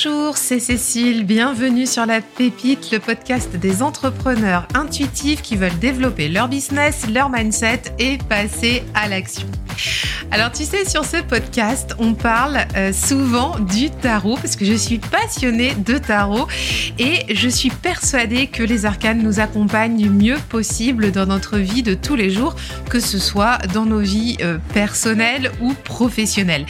Bonjour, c'est Cécile, bienvenue sur La Pépite, le podcast des entrepreneurs intuitifs qui veulent développer leur business, leur mindset et passer à l'action. Alors tu sais, sur ce podcast, on parle euh, souvent du tarot parce que je suis passionnée de tarot et je suis persuadée que les arcanes nous accompagnent du mieux possible dans notre vie de tous les jours, que ce soit dans nos vies euh, personnelles ou professionnelles.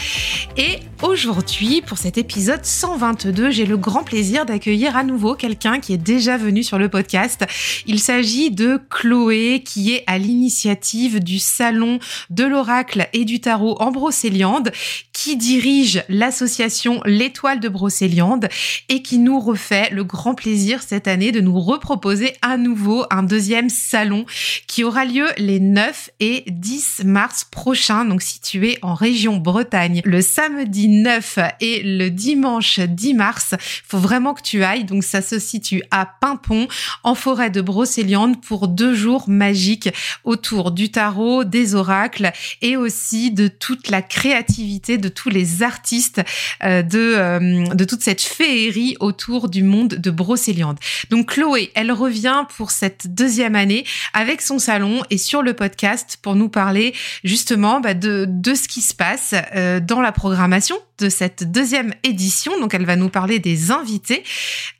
Et aujourd'hui, pour cet épisode 122, j'ai le grand plaisir d'accueillir à nouveau quelqu'un qui est déjà venu sur le podcast. Il s'agit de Chloé qui est à l'initiative du salon de l'oracle et du tarot en Brocéliande, qui dirige l'association L'étoile de Brocéliande et qui nous refait le grand plaisir cette année de nous reproposer à nouveau un deuxième salon qui aura lieu les 9 et 10 mars prochains, donc situé en région Bretagne, le samedi 9 et le dimanche 10 mars. Faut vraiment que tu ailles. Donc ça se situe à Pimpon, en forêt de Brocéliande, pour deux jours magiques autour du tarot, des oracles et aussi de toute la créativité de tous les artistes euh, de euh, de toute cette féerie autour du monde de Brocéliande. Donc Chloé, elle revient pour cette deuxième année avec son salon et sur le podcast pour nous parler justement bah, de de ce qui se passe euh, dans la programmation de cette deuxième édition. Donc, elle va nous parler des invités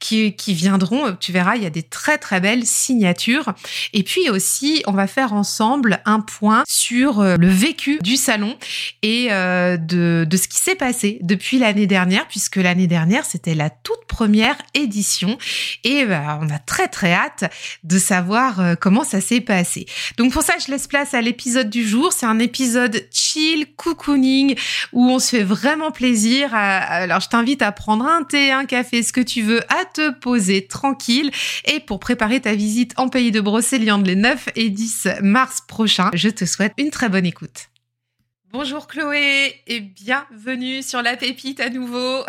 qui, qui viendront. Tu verras, il y a des très, très belles signatures. Et puis aussi, on va faire ensemble un point sur le vécu du salon et euh, de, de ce qui s'est passé depuis l'année dernière, puisque l'année dernière, c'était la toute première édition. Et bah, on a très, très hâte de savoir euh, comment ça s'est passé. Donc, pour ça, je laisse place à l'épisode du jour. C'est un épisode chill, cocooning, où on se fait vraiment plaisir alors, je t'invite à prendre un thé, un café, ce que tu veux, à te poser tranquille. Et pour préparer ta visite en pays de Brocéliande les 9 et 10 mars prochains, je te souhaite une très bonne écoute. Bonjour Chloé et bienvenue sur La Pépite à nouveau.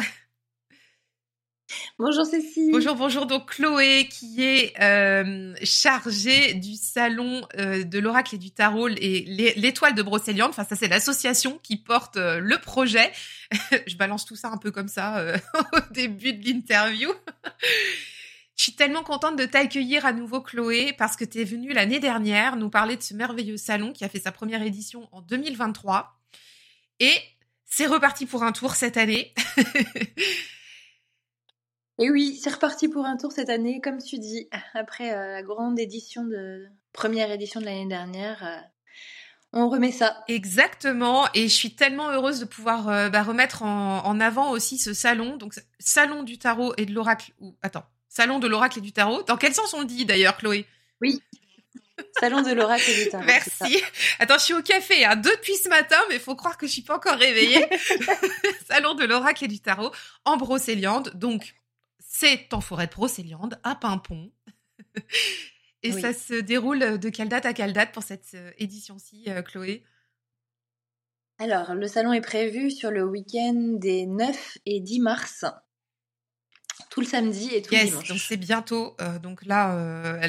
Bonjour Cécile. Bonjour, bonjour. Donc Chloé qui est euh, chargée du salon euh, de l'oracle et du tarot et l'étoile de Brocéliande. Enfin, ça c'est l'association qui porte euh, le projet. Je balance tout ça un peu comme ça au début de l'interview. Je suis tellement contente de t'accueillir à nouveau Chloé parce que tu es venue l'année dernière nous parler de ce merveilleux salon qui a fait sa première édition en 2023. Et c'est reparti pour un tour cette année. Et oui, c'est reparti pour un tour cette année, comme tu dis, après euh, la grande édition de première édition de l'année dernière. Euh, on remet ça. Exactement, et je suis tellement heureuse de pouvoir euh, bah, remettre en, avant aussi ce salon, donc salon du tarot et de l'oracle. Ou attends, salon de l'oracle et du tarot. Dans quel sens on le dit d'ailleurs, Chloé? Oui. Salon de l'oracle et du tarot. Merci. Attends, je suis au café hein, depuis ce matin, mais il faut croire que je suis pas encore réveillée. Salon de l'oracle et du tarot en Brocéliande. Donc, c'est en forêt de Brocéliande, à Pimpon. Et ça se déroule de quelle date à quelle date pour cette euh, édition-ci, euh, Chloé? Alors, le salon est prévu sur le week-end des 9 et 10 mars. Tout le samedi et tout le dimanche. Donc c'est bientôt. Euh, donc là,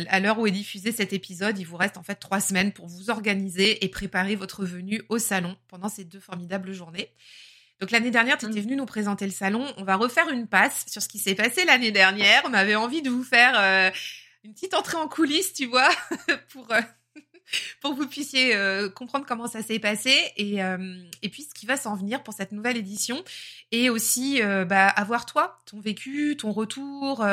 à l'heure où est diffusé cet épisode, il vous reste en fait trois semaines pour vous organiser et préparer votre venue au salon pendant ces deux formidables journées. Donc l'année dernière, tu étais mmh. venu nous présenter le salon. On va refaire une passe sur ce qui s'est passé l'année dernière. On avait envie de vous faire euh, une petite entrée en coulisses, tu vois, pour euh, pour que vous puissiez euh, comprendre comment ça s'est passé et et puis ce qui va s'en venir pour cette nouvelle édition et aussi bah, avoir toi ton vécu, ton retour,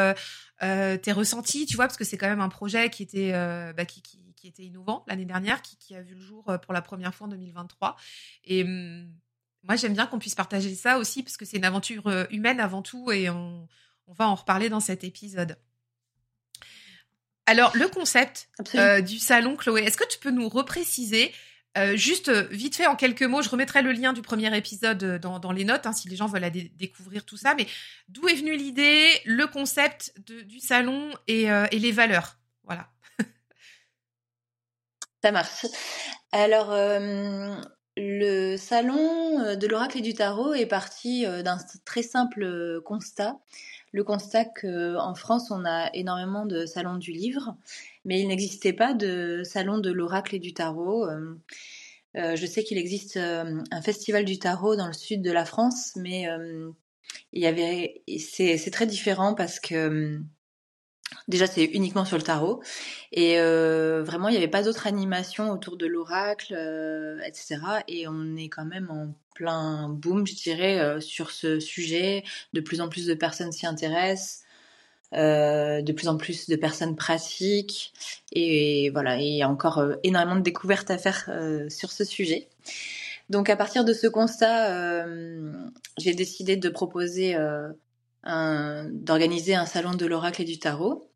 tes ressentis, tu vois, parce que c'est quand même un projet qui était bah, qui, était innovant l'année dernière, qui, a vu le jour pour la première fois en 2023 et hum, moi, j'aime bien qu'on puisse partager ça aussi parce que c'est une aventure euh, humaine avant tout et on, va en reparler dans cet épisode. Alors, le concept euh, du salon, Chloé, est-ce que tu peux nous repréciser euh, juste vite fait en quelques mots, je remettrai le lien du premier épisode dans, les notes hein, si les gens veulent aller découvrir tout ça. Mais d'où est venue l'idée, le concept du salon et, et les valeurs? Voilà. Ça marche. Alors, le salon euh, de l'oracle et du tarot est parti euh, d'un très simple euh, constat. Le constat qu'en France, on a énormément de salons du livre, mais il n'existait pas de salon de l'oracle et du tarot. je sais qu'il existe un festival du tarot dans le sud de la France, mais il y avait, c'est très différent parce que Déjà, c'est uniquement sur le tarot. Et euh, vraiment, il n'y avait pas d'autres animations autour de l'oracle, euh, etc. Et on est quand même en plein boom, je dirais, euh, sur ce sujet. De plus en plus de personnes s'y intéressent. de plus en plus de personnes pratiquent. Et, voilà, il y a encore énormément de découvertes à faire sur ce sujet. Donc, à partir de ce constat, j'ai décidé de proposer d'organiser un salon de l'oracle et du tarot.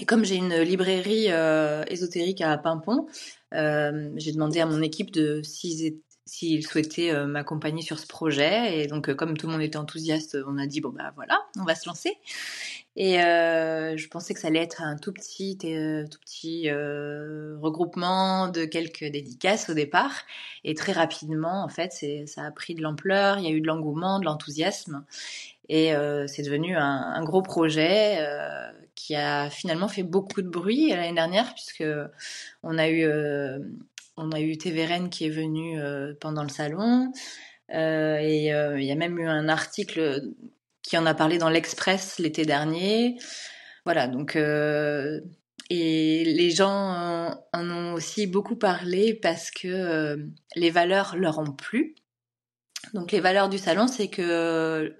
Et comme j'ai une librairie euh, ésotérique à Pimpon, euh, j'ai demandé à mon équipe de s'ils souhaitaient euh, m'accompagner sur ce projet. Et donc, comme tout le monde était enthousiaste, on a dit bon bah voilà, on va se lancer. Et je pensais que ça allait être un tout petit, tout petit regroupement de quelques dédicaces au départ. Et très rapidement, en fait, ça a pris de l'ampleur. Il y a eu de l'engouement, de l'enthousiasme. Et euh, c'est devenu un, gros projet euh, qui a finalement fait beaucoup de bruit l'année dernière, puisque on a eu, euh, on a eu TVRN qui est venu euh, pendant le salon. et il y a même eu un article qui en a parlé dans l'Express l'été dernier. Voilà, donc et les gens en ont aussi beaucoup parlé parce que les valeurs leur ont plu. Donc les valeurs du salon, c'est que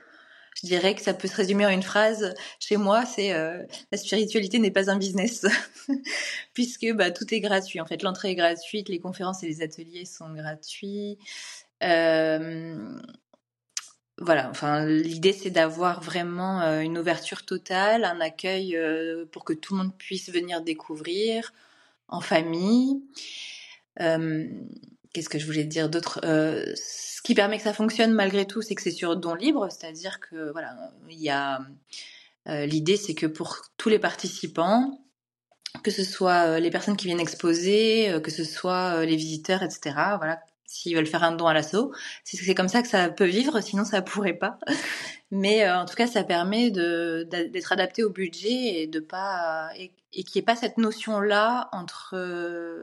je dirais que ça peut se résumer en une phrase. Chez moi, c'est euh, la spiritualité n'est pas un business, puisque bah, tout est gratuit. En fait, l'entrée est gratuite, les conférences et les ateliers sont gratuits. Euh, voilà, enfin, l'idée c'est d'avoir vraiment euh, une ouverture totale, un accueil pour que tout le monde puisse venir découvrir en famille. Qu'est-ce que je voulais dire d'autre ce qui permet que ça fonctionne malgré tout, c'est que c'est sur don libre, c'est-à-dire que voilà, il y a euh, l'idée, c'est que pour tous les participants, que ce soit euh, les personnes qui viennent exposer, euh, que ce soit les visiteurs, etc. Voilà, s'ils veulent faire un don à l'assaut, c'est comme ça que ça peut vivre, sinon ça pourrait pas. Mais en tout cas, ça permet d'être adapté au budget et de pas et, et qu'il n'y ait pas cette notion là entre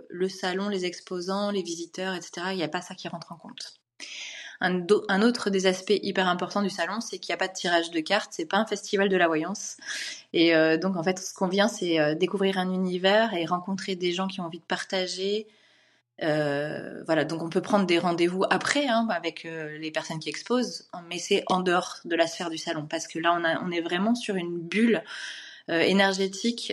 le salon, les exposants, les visiteurs, etc. Il n'y a pas ça qui rentre en compte. Un, autre des aspects hyper importants du salon, c'est qu'il n'y a pas de tirage de cartes, c'est pas un festival de la voyance. Et euh, donc en fait, ce qu'on vient, c'est euh, découvrir un univers et rencontrer des gens qui ont envie de partager. Euh, voilà, donc on peut prendre des rendez-vous après hein, avec les personnes qui exposent, mais c'est en dehors de la sphère du salon parce que là, on, est vraiment sur une bulle énergétique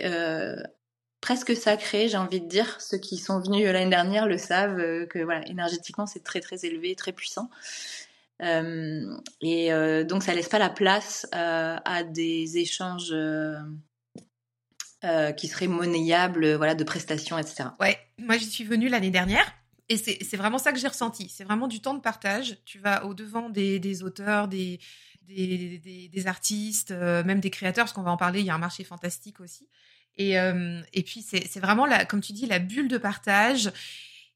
presque sacré, j'ai envie de dire. Ceux qui sont venus l'année dernière le savent euh, que voilà, énergétiquement c'est très très élevé, très puissant. Euh, et euh, donc ça laisse pas la place à des échanges qui seraient monnayables, voilà, de prestations, etc. Ouais, moi j'y suis venue l'année dernière. Et c'est vraiment ça que j'ai ressenti. C'est vraiment du temps de partage. Tu vas au-devant des, des, auteurs, des, des, des artistes, même des créateurs, parce qu'on va en parler. Il y a un marché fantastique aussi. Et, euh, et puis, c'est vraiment, la, comme tu dis, la bulle de partage.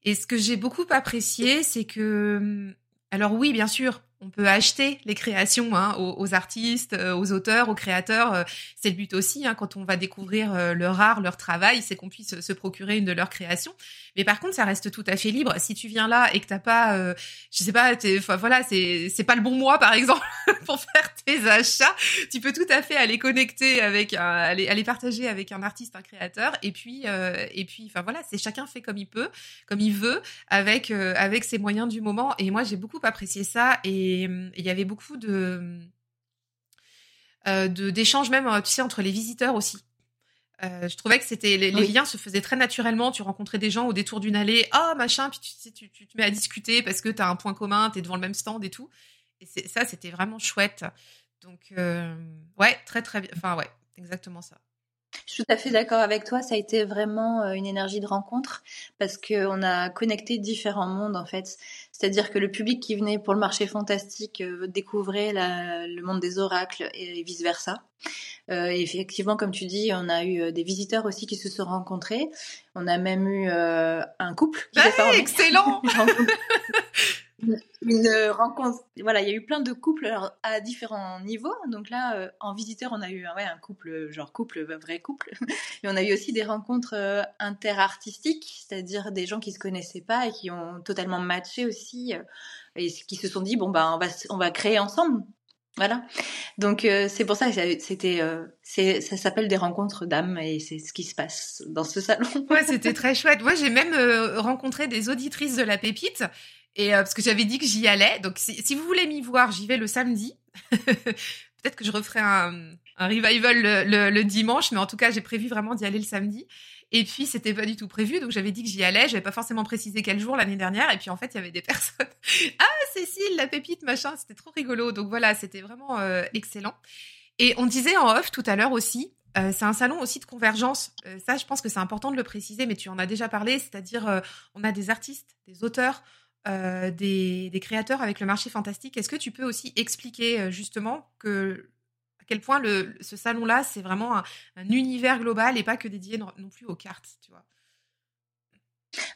Et ce que j'ai beaucoup apprécié, c'est que, alors oui, bien sûr, on peut acheter les créations hein, aux, artistes, euh, aux auteurs, aux créateurs. Euh, c'est le but aussi, hein, quand on va découvrir euh, leur art, leur travail, c'est qu'on puisse se procurer une de leurs créations. Mais par contre, ça reste tout à fait libre. Si tu viens là et que t'as pas, euh, je sais pas, voilà, c'est c'est pas le bon mois par exemple pour faire tes achats, tu peux tout à fait aller connecter avec, aller, aller partager avec un artiste, un créateur, et puis et puis, enfin voilà, c'est chacun fait comme il peut, comme il veut, avec avec ses moyens du moment. Et moi, j'ai beaucoup apprécié ça et et il y avait beaucoup de euh, d'échanges même, tu sais, entre les visiteurs aussi. Euh, je trouvais que c'était les, liens se faisaient très naturellement. Tu rencontrais des gens au détour d'une allée, ah machin, puis tu, tu, tu, te mets à discuter parce que tu as un point commun, tu es devant le même stand et tout. Et ça, c'était vraiment chouette. Donc euh, ouais, très très bien. Enfin ouais, exactement ça. Je suis tout à fait d'accord avec toi. Ça a été vraiment euh, une énergie de rencontre parce qu'on a connecté différents mondes en fait. C'est-à-dire que le public qui venait pour le marché fantastique euh, découvrait le monde des oracles et vice versa. Euh, effectivement, comme tu dis, on a eu des visiteurs aussi qui se sont rencontrés. On a même eu un couple. Qui excellent. une rencontre. Voilà, il y a eu plein de couples à différents niveaux. Donc là, euh, en visiteur, on a eu un couple, genre couple, vrai couple. Mais on a eu aussi des rencontres euh, interartistiques, c'est-à-dire des gens qui se connaissaient pas et qui ont totalement matché aussi euh, et qui se sont dit bon bah on va on va créer ensemble. Voilà. Donc c'est pour ça que c'était, ça s'appelle des rencontres d'âmes et c'est ce qui se passe dans ce salon. ouais, c'était très chouette. Moi, j'ai même rencontré des auditrices de la Pépite et parce que j'avais dit que j'y allais. Donc si, vous voulez m'y voir, j'y vais le samedi. Peut-être que je referai un, revival le, dimanche, mais en tout cas, j'ai prévu vraiment d'y aller le samedi. Et puis, c'était pas du tout prévu, donc j'avais dit que j'y allais. J'avais pas forcément précisé quel jour l'année dernière. Et puis, en fait, il y avait des personnes. ah, Cécile, la pépite, machin. C'était trop rigolo. Donc voilà, c'était vraiment euh, excellent. Et on disait en off tout à l'heure aussi, euh, c'est un salon aussi de convergence. Euh, ça, je pense que c'est important de le préciser, mais tu en as déjà parlé. C'est-à-dire, on a des artistes, des auteurs, des, des, créateurs avec le marché fantastique. Est-ce que tu peux aussi expliquer justement que quel point ce salon-là, c'est vraiment un, univers global et pas que dédié non, plus aux cartes, tu vois?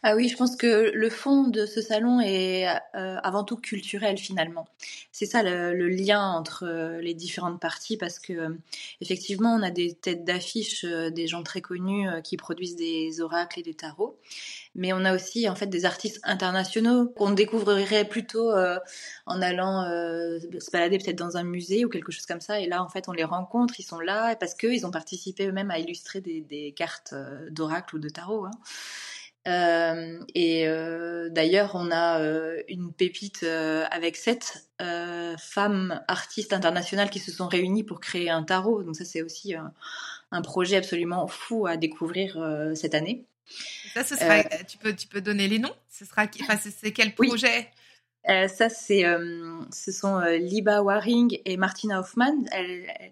Ah oui, je pense que le fond de ce salon est euh, avant tout culturel finalement. C'est ça le, lien entre euh, les différentes parties parce que euh, effectivement on a des têtes d'affiche, des gens très connus qui produisent des oracles et des tarots, mais on a aussi en fait des artistes internationaux qu'on découvrirait plutôt en allant se balader peut-être dans un musée ou quelque chose comme ça. Et là, en fait, on les rencontre, ils sont là parce qu'ils ont participé eux-mêmes à illustrer des, cartes euh, d'oracle ou de tarot. Hein. Et d'ailleurs, on a une pépite avec sept femmes artistes internationales qui se sont réunies pour créer un tarot. Donc ça, c'est aussi un projet absolument fou à découvrir cette année. Ça, ce sera, euh, tu, peux, tu peux donner les noms? Ce sera, enfin, c'est quel projet? Euh, ça, c'est, euh, ce sont Liba Waring et Martina Hoffman.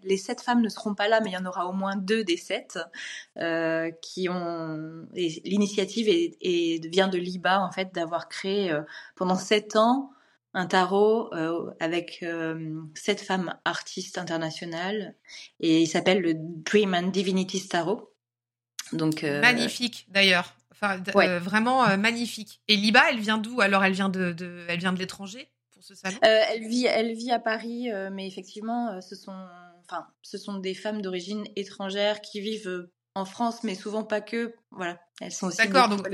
les sept femmes ne seront pas là, mais il y en aura au moins deux des sept qui ont. L'initiative et vient de Liba en fait d'avoir créé pendant sept ans un tarot avec sept femmes artistes internationales et il s'appelle le Dream and Divinities Tarot. Donc magnifique d'ailleurs. Enfin, euh, vraiment euh, magnifique. Et Liba, elle vient d'où? Alors, elle vient de, elle vient de l'étranger pour ce salon? Euh, Elle vit, elle vit à Paris, mais effectivement, ce sont, enfin, ce sont des femmes d'origine étrangère qui vivent en France, mais souvent pas que. Voilà, elles sont aussi. D'accord, donc,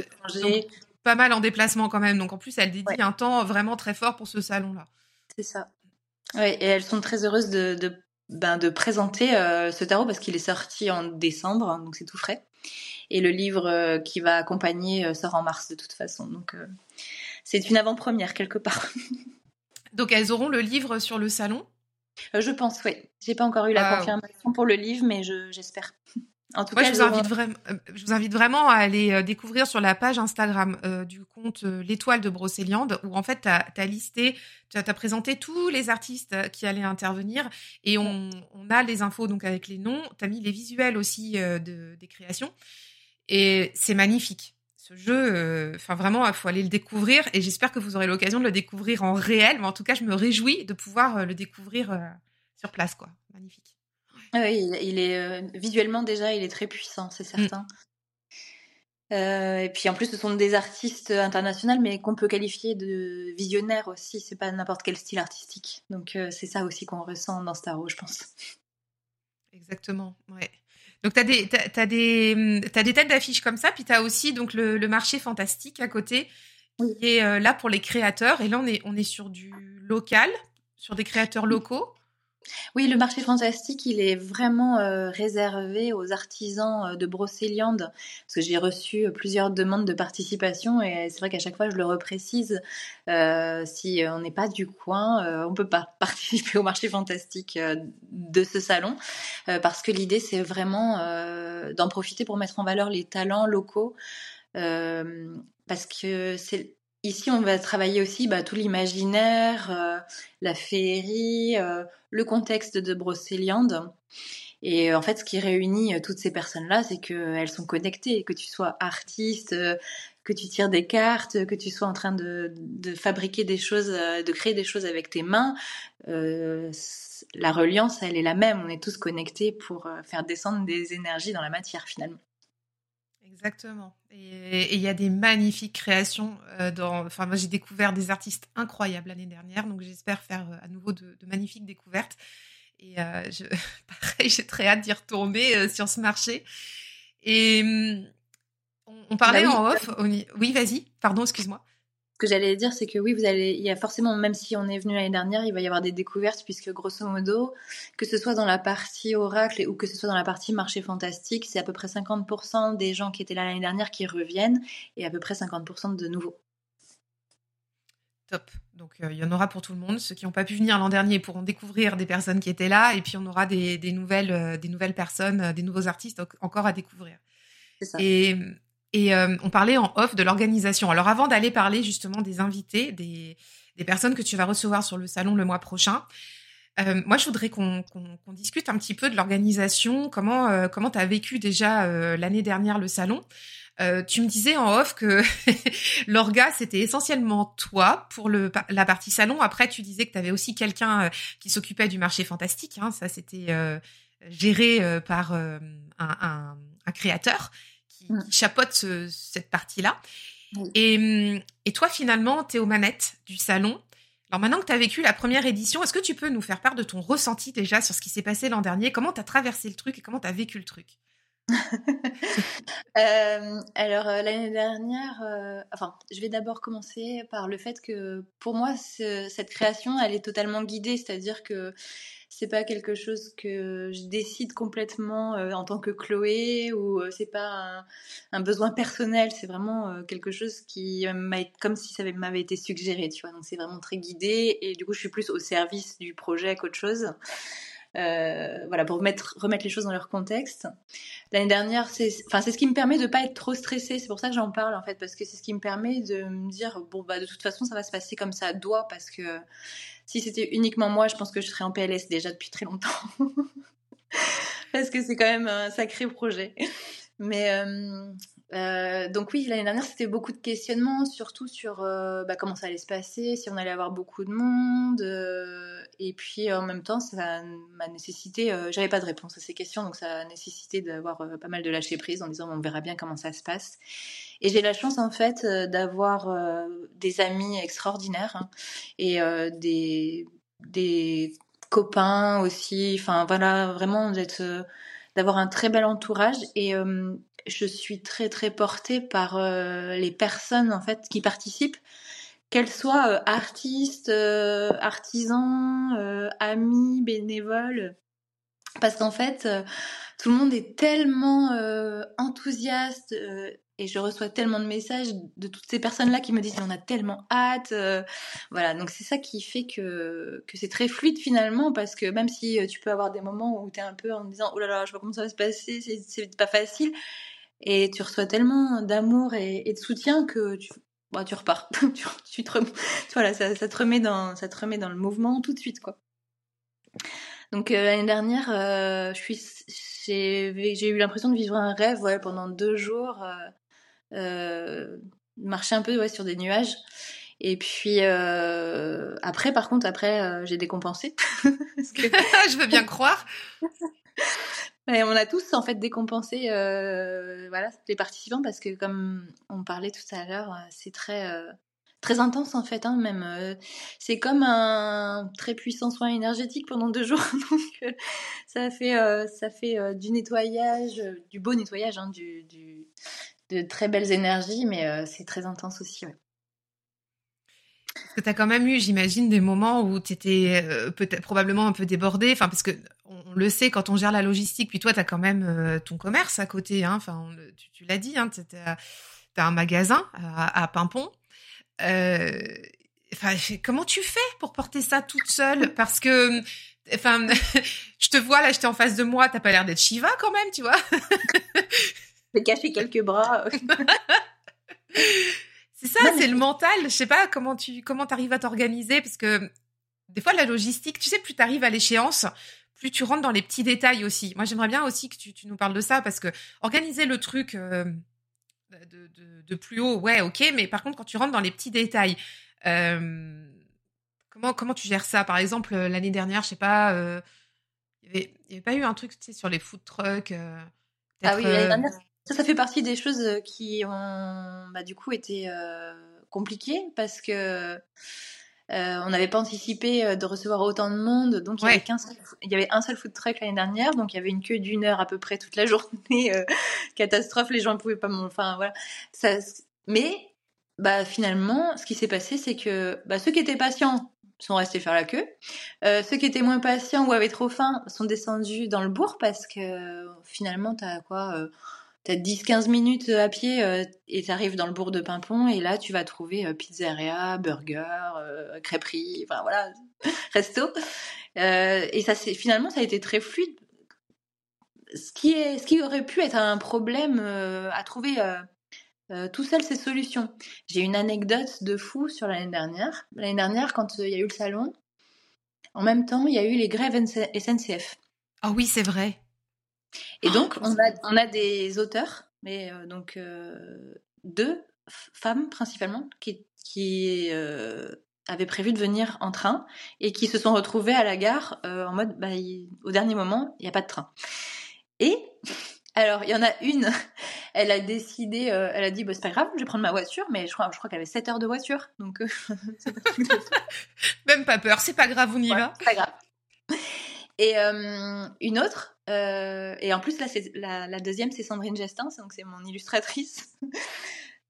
pas mal en déplacement quand même. Donc en plus, elle dédie un temps vraiment très fort pour ce salon-là. C'est ça. Ouais, et elles sont très heureuses de, de, ben, de présenter ce tarot parce qu'il est sorti en décembre, donc c'est tout frais. Et le livre euh, qui va accompagner euh, sort en mars de toute façon. Donc euh, c'est une avant-première quelque part. Donc elles auront le livre sur le salon? Je pense, oui. J'ai pas encore eu la confirmation pour le livre, mais j'espère. En tout cas, je vous, invite vraiment, je vous invite vraiment à aller découvrir sur la page Instagram du compte L'étoile de Brocéliande, où en fait, tu as, listé, tu as, présenté tous les artistes qui allaient intervenir et on, on a les infos donc avec les noms. Tu as mis les visuels aussi de, des créations. Et c'est magnifique. Ce jeu, euh, enfin vraiment, il faut aller le découvrir et j'espère que vous aurez l'occasion de le découvrir en réel. Mais en tout cas, je me réjouis de pouvoir euh, le découvrir euh, sur place, quoi. Magnifique. Ah oui, il, est visuellement déjà, il est très puissant, c'est mm. certain. et puis en plus, ce sont des artistes internationaux, mais qu'on peut qualifier de visionnaires aussi. C'est pas n'importe quel style artistique. Donc c'est ça aussi qu'on ressent dans Star Wars, je pense. Exactement. Ouais. Donc, tu as des, t'as, des, t'as des têtes d'affiches comme ça, puis tu as aussi donc, le, le, marché fantastique à côté, qui est euh, là pour les créateurs. Et là, on est, on est sur du local, sur des créateurs locaux. Oui, le marché fantastique, il est vraiment euh, réservé aux artisans euh, de Brocéliande, parce que j'ai reçu euh, plusieurs demandes de participation et c'est vrai qu'à chaque fois je le reprécise, si on n'est pas du coin, on peut pas participer au marché fantastique de ce salon, parce que l'idée c'est vraiment d'en profiter pour mettre en valeur les talents locaux, parce que c'est Ici, on va travailler aussi bah, tout l'imaginaire, euh, la féerie, euh, le contexte de Brocéliande. Et euh, en fait, ce qui réunit toutes ces personnes-là, c'est qu'elles sont connectées, que tu sois artiste, que tu tires des cartes, que tu sois en train de, fabriquer des choses, de créer des choses avec tes mains. la reliance, elle est la même. On est tous connectés pour faire descendre des énergies dans la matière, finalement. Exactement. Et il y a des magnifiques créations. Euh, dans... Enfin, moi, j'ai découvert des artistes incroyables l'année dernière, donc j'espère faire euh, à nouveau de, magnifiques découvertes. Et euh, je... pareil, j'ai très hâte d'y retourner sur ce marché. Et hum, on, parlait bah en off. Oui, vas-y. Pardon, excuse-moi. Ce que j'allais dire, c'est que oui, vous allez, il y a forcément, même si on est venu l'année dernière, il va y avoir des découvertes puisque grosso modo, que ce soit dans la partie oracle ou que ce soit dans la partie marché fantastique, c'est à peu près 50% des gens qui étaient là l'année dernière qui reviennent et à peu près 50% de nouveaux. Top. Donc euh, il y en aura pour tout le monde. Ceux qui n'ont pas pu venir l'an dernier pourront découvrir des personnes qui étaient là, et puis on aura des, nouvelles, euh, des nouvelles personnes, euh, des nouveaux artistes encore à découvrir. Ça. Et et euh, on parlait en off de l'organisation. Alors avant d'aller parler justement des invités, des, personnes que tu vas recevoir sur le salon le mois prochain, euh, moi je voudrais qu'on discute un petit peu de l'organisation. Comment euh, comment tu as vécu déjà l'année dernière le salon? Tu me disais en off que l'orga, c'était essentiellement toi pour la partie salon. Après, tu disais que tu avais aussi quelqu'un qui s'occupait du marché fantastique. Hein. Ça, c'était géré par un, créateur qui, chapeaute cette partie-là. Et, et, toi, finalement, tu es aux manettes du salon. Alors maintenant que tu as vécu la première édition, est-ce que tu peux nous faire part de ton ressenti déjà sur ce qui s'est passé l'an dernier? Comment tu as traversé le truc et comment tu as vécu le truc? euh, alors euh, l'année dernière, euh, je vais d'abord commencer par le fait que pour moi, cette création, elle est totalement guidée, c'est-à-dire que c'est pas quelque chose que je décide complètement en tant que Chloé ou c'est pas un, besoin personnel, c'est vraiment quelque chose qui m'a comme si ça m'avait été suggéré, tu vois. Donc c'est vraiment très guidé et du coup je suis plus au service du projet qu'autre chose. Voilà, pour remettre, remettre les choses dans leur contexte. L'année dernière, c'est, enfin, c'est ce qui me permet de pas être trop stressée. C'est pour ça que j'en parle en fait, parce que c'est ce qui me permet de me dire bon bah de toute façon ça va se passer comme ça doit, parce que si c'était uniquement moi, je pense que je serais en PLS déjà depuis très longtemps. Parce que c'est quand même un sacré projet. Mais euh, euh, donc oui, l'année dernière, c'était beaucoup de questionnements, surtout sur euh, bah, comment ça allait se passer, si on allait avoir beaucoup de monde. et puis en même temps, ça m'a nécessité, j'avais pas de réponse à ces questions, donc ça a nécessité d'avoir pas mal de lâcher prise en disant on verra bien comment ça se passe. Et j'ai la chance en fait euh, d'avoir euh, des amis extraordinaires hein, et euh, des, des copains aussi. Enfin voilà, vraiment d'être d'avoir un très bel entourage et je suis très très portée par les personnes en fait qui participent. Qu'elles soient artistes, artisans, amis, bénévoles. Parce qu'en fait tout le monde est tellement enthousiaste et je reçois tellement de messages de toutes ces personnes-là qui me disent on a tellement hâte. Euh, voilà, donc c'est ça qui fait que, que c'est très fluide finalement, parce que même si euh, tu peux avoir des moments où tu es un peu en disant oh là là, je pas comment ça va se passer, c'est pas facile, et tu reçois tellement d'amour et, de soutien que tu, bah, tu repars. tu, te voilà, ça, ça, te remet dans, ça te remet dans le mouvement tout de suite. quoi. Donc euh, l'année dernière, suis j'ai eu l'impression de vivre un rêve ouais, pendant deux jours euh, marcher un peu ouais, sur des nuages. Et puis euh, après, par contre, après, euh, j'ai décompensé. Que... Je veux bien croire. Et on a tous en fait décompensé, euh, voilà, les participants parce que comme on parlait tout à l'heure, c'est très très intense en fait, hein, même. c'est comme un très puissant soin énergétique pendant deux jours, donc ça fait ça fait du nettoyage, du beau nettoyage, hein, du, du de très belles énergies, mais euh, c'est très intense aussi. Ouais. Parce que tu as quand même eu, j'imagine, des moments où tu étais euh, peut-être probablement un peu débordé. Enfin, parce que on le sait quand on gère la logistique, puis toi, tu as quand même euh, ton commerce à côté. Hein. Enfin, tu, l'as dit, hein, tu as, un magasin à, à Pimpon. Enfin, comment tu fais pour porter ça toute seule? Parce que, enfin, je te vois là, j'étais en face de moi, t'as pas l'air d'être Shiva quand même, tu vois? Cacher quelques bras. c'est ça, c'est le mental. Je sais pas comment tu comment arrives à t'organiser parce que des fois la logistique, tu sais, plus tu arrives à l'échéance, plus tu rentres dans les petits détails aussi. Moi, j'aimerais bien aussi que tu, nous parles de ça parce que organiser le truc euh, de, plus haut, ouais, ok, mais par contre, quand tu rentres dans les petits détails, euh, comment comment tu gères ça? Par exemple, l'année dernière, je sais pas, euh, il n'y avait, pas eu un truc tu sais, sur les food trucks. ah oui, l'année dernière, ça, ça fait partie des choses euh, qui ont bah, du coup été euh, compliquées parce que euh, on n'avait pas anticipé de recevoir autant de monde, donc il, y avait il y avait un seul food truck l'année dernière, donc il y avait une queue d'une heure à peu près toute la journée, catastrophe, les gens ne pouvaient pas, enfin voilà. Ça, mais bah finalement, ce qui s'est passé, c'est que bah, ceux qui étaient patients sont restés faire la queue. Euh, ceux qui étaient moins patients ou avaient trop faim sont descendus dans le bourg parce que finalement, t'as quoi euh, T'as 10-15 minutes à pied euh, et t'arrives dans le bourg de Pimpon et là tu vas trouver pizzeria, burger, crêperie, enfin voilà, resto. et ça c'est finalement ça a été très fluide. Ce qui est, ce qui aurait pu être un problème à trouver euh, tout seul ses solutions. J'ai une anecdote de fou sur l'année dernière. L'année dernière, quand euh, il y a eu le salon, en même temps, il y a eu les grèves SNCF. Ah oui, c'est vrai. Et donc, oh, on, a, des auteurs, mais euh, donc deux femmes principalement, qui, qui avaient prévu de venir en train et qui se sont retrouvées à la gare en mode, bah, au dernier moment, il n'y a pas de train. Et alors, il y en a une, elle a décidé, euh, elle a dit, bah, c'est pas grave, je vais prendre ma voiture, mais je crois, je crois qu'elle avait 7 heures de voiture, donc... Euh, Même pas peur, c'est pas grave, on y va. C'est pas grave. Et euh, une autre, et en plus, là, la, deuxième, c'est Sandrine Gestin, donc c'est mon illustratrice,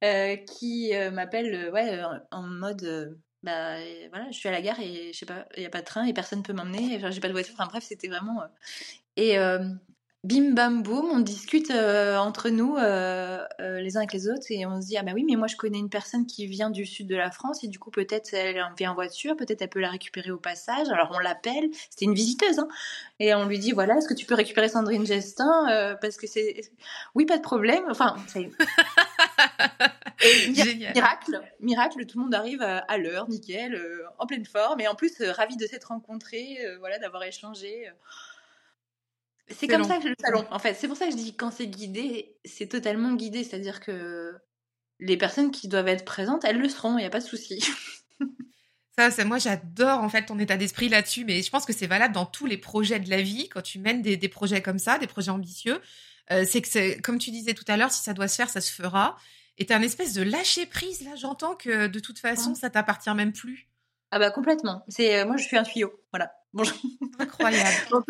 qui m'appelle, ouais, en mode... bah voilà, je suis à la gare et il y a pas de train et personne peut m'emmener. J'ai pas de voiture. Bref, c'était vraiment. Bim bam boum, on discute euh, entre nous euh, euh, les uns avec les autres et on se dit ah bah oui mais moi je connais une personne qui vient du sud de la France et du coup peut-être elle vient en voiture, peut-être elle peut la récupérer au passage. Alors on l'appelle, c'était une visiteuse hein, et on lui dit voilà est-ce que tu peux récupérer Sandrine Gestin parce que c'est oui pas de problème. Enfin c'est miracle, miracle, tout le monde arrive à, l'heure, nickel, en pleine forme et en plus ravi de s'être rencontrés, voilà d'avoir échangé. C'est comme ça que le salon, en fait. C'est pour ça que je dis quand c'est guidé, c'est totalement guidé. C'est-à-dire que les personnes qui doivent être présentes, elles le seront, il n'y a pas de souci. Ça, c'est moi, j'adore en fait ton état d'esprit là-dessus, mais je pense que c'est valable dans tous les projets de la vie. Quand tu mènes des, projets comme ça, des projets ambitieux, euh, c'est que c'est comme tu disais tout à l'heure, si ça doit se faire, ça se fera. Et t'as un espèce de lâcher prise là. J'entends que de toute façon, ça t'appartient même plus. Ah bah complètement. C'est euh, moi, je suis un tuyau. Voilà. Incroyable. on,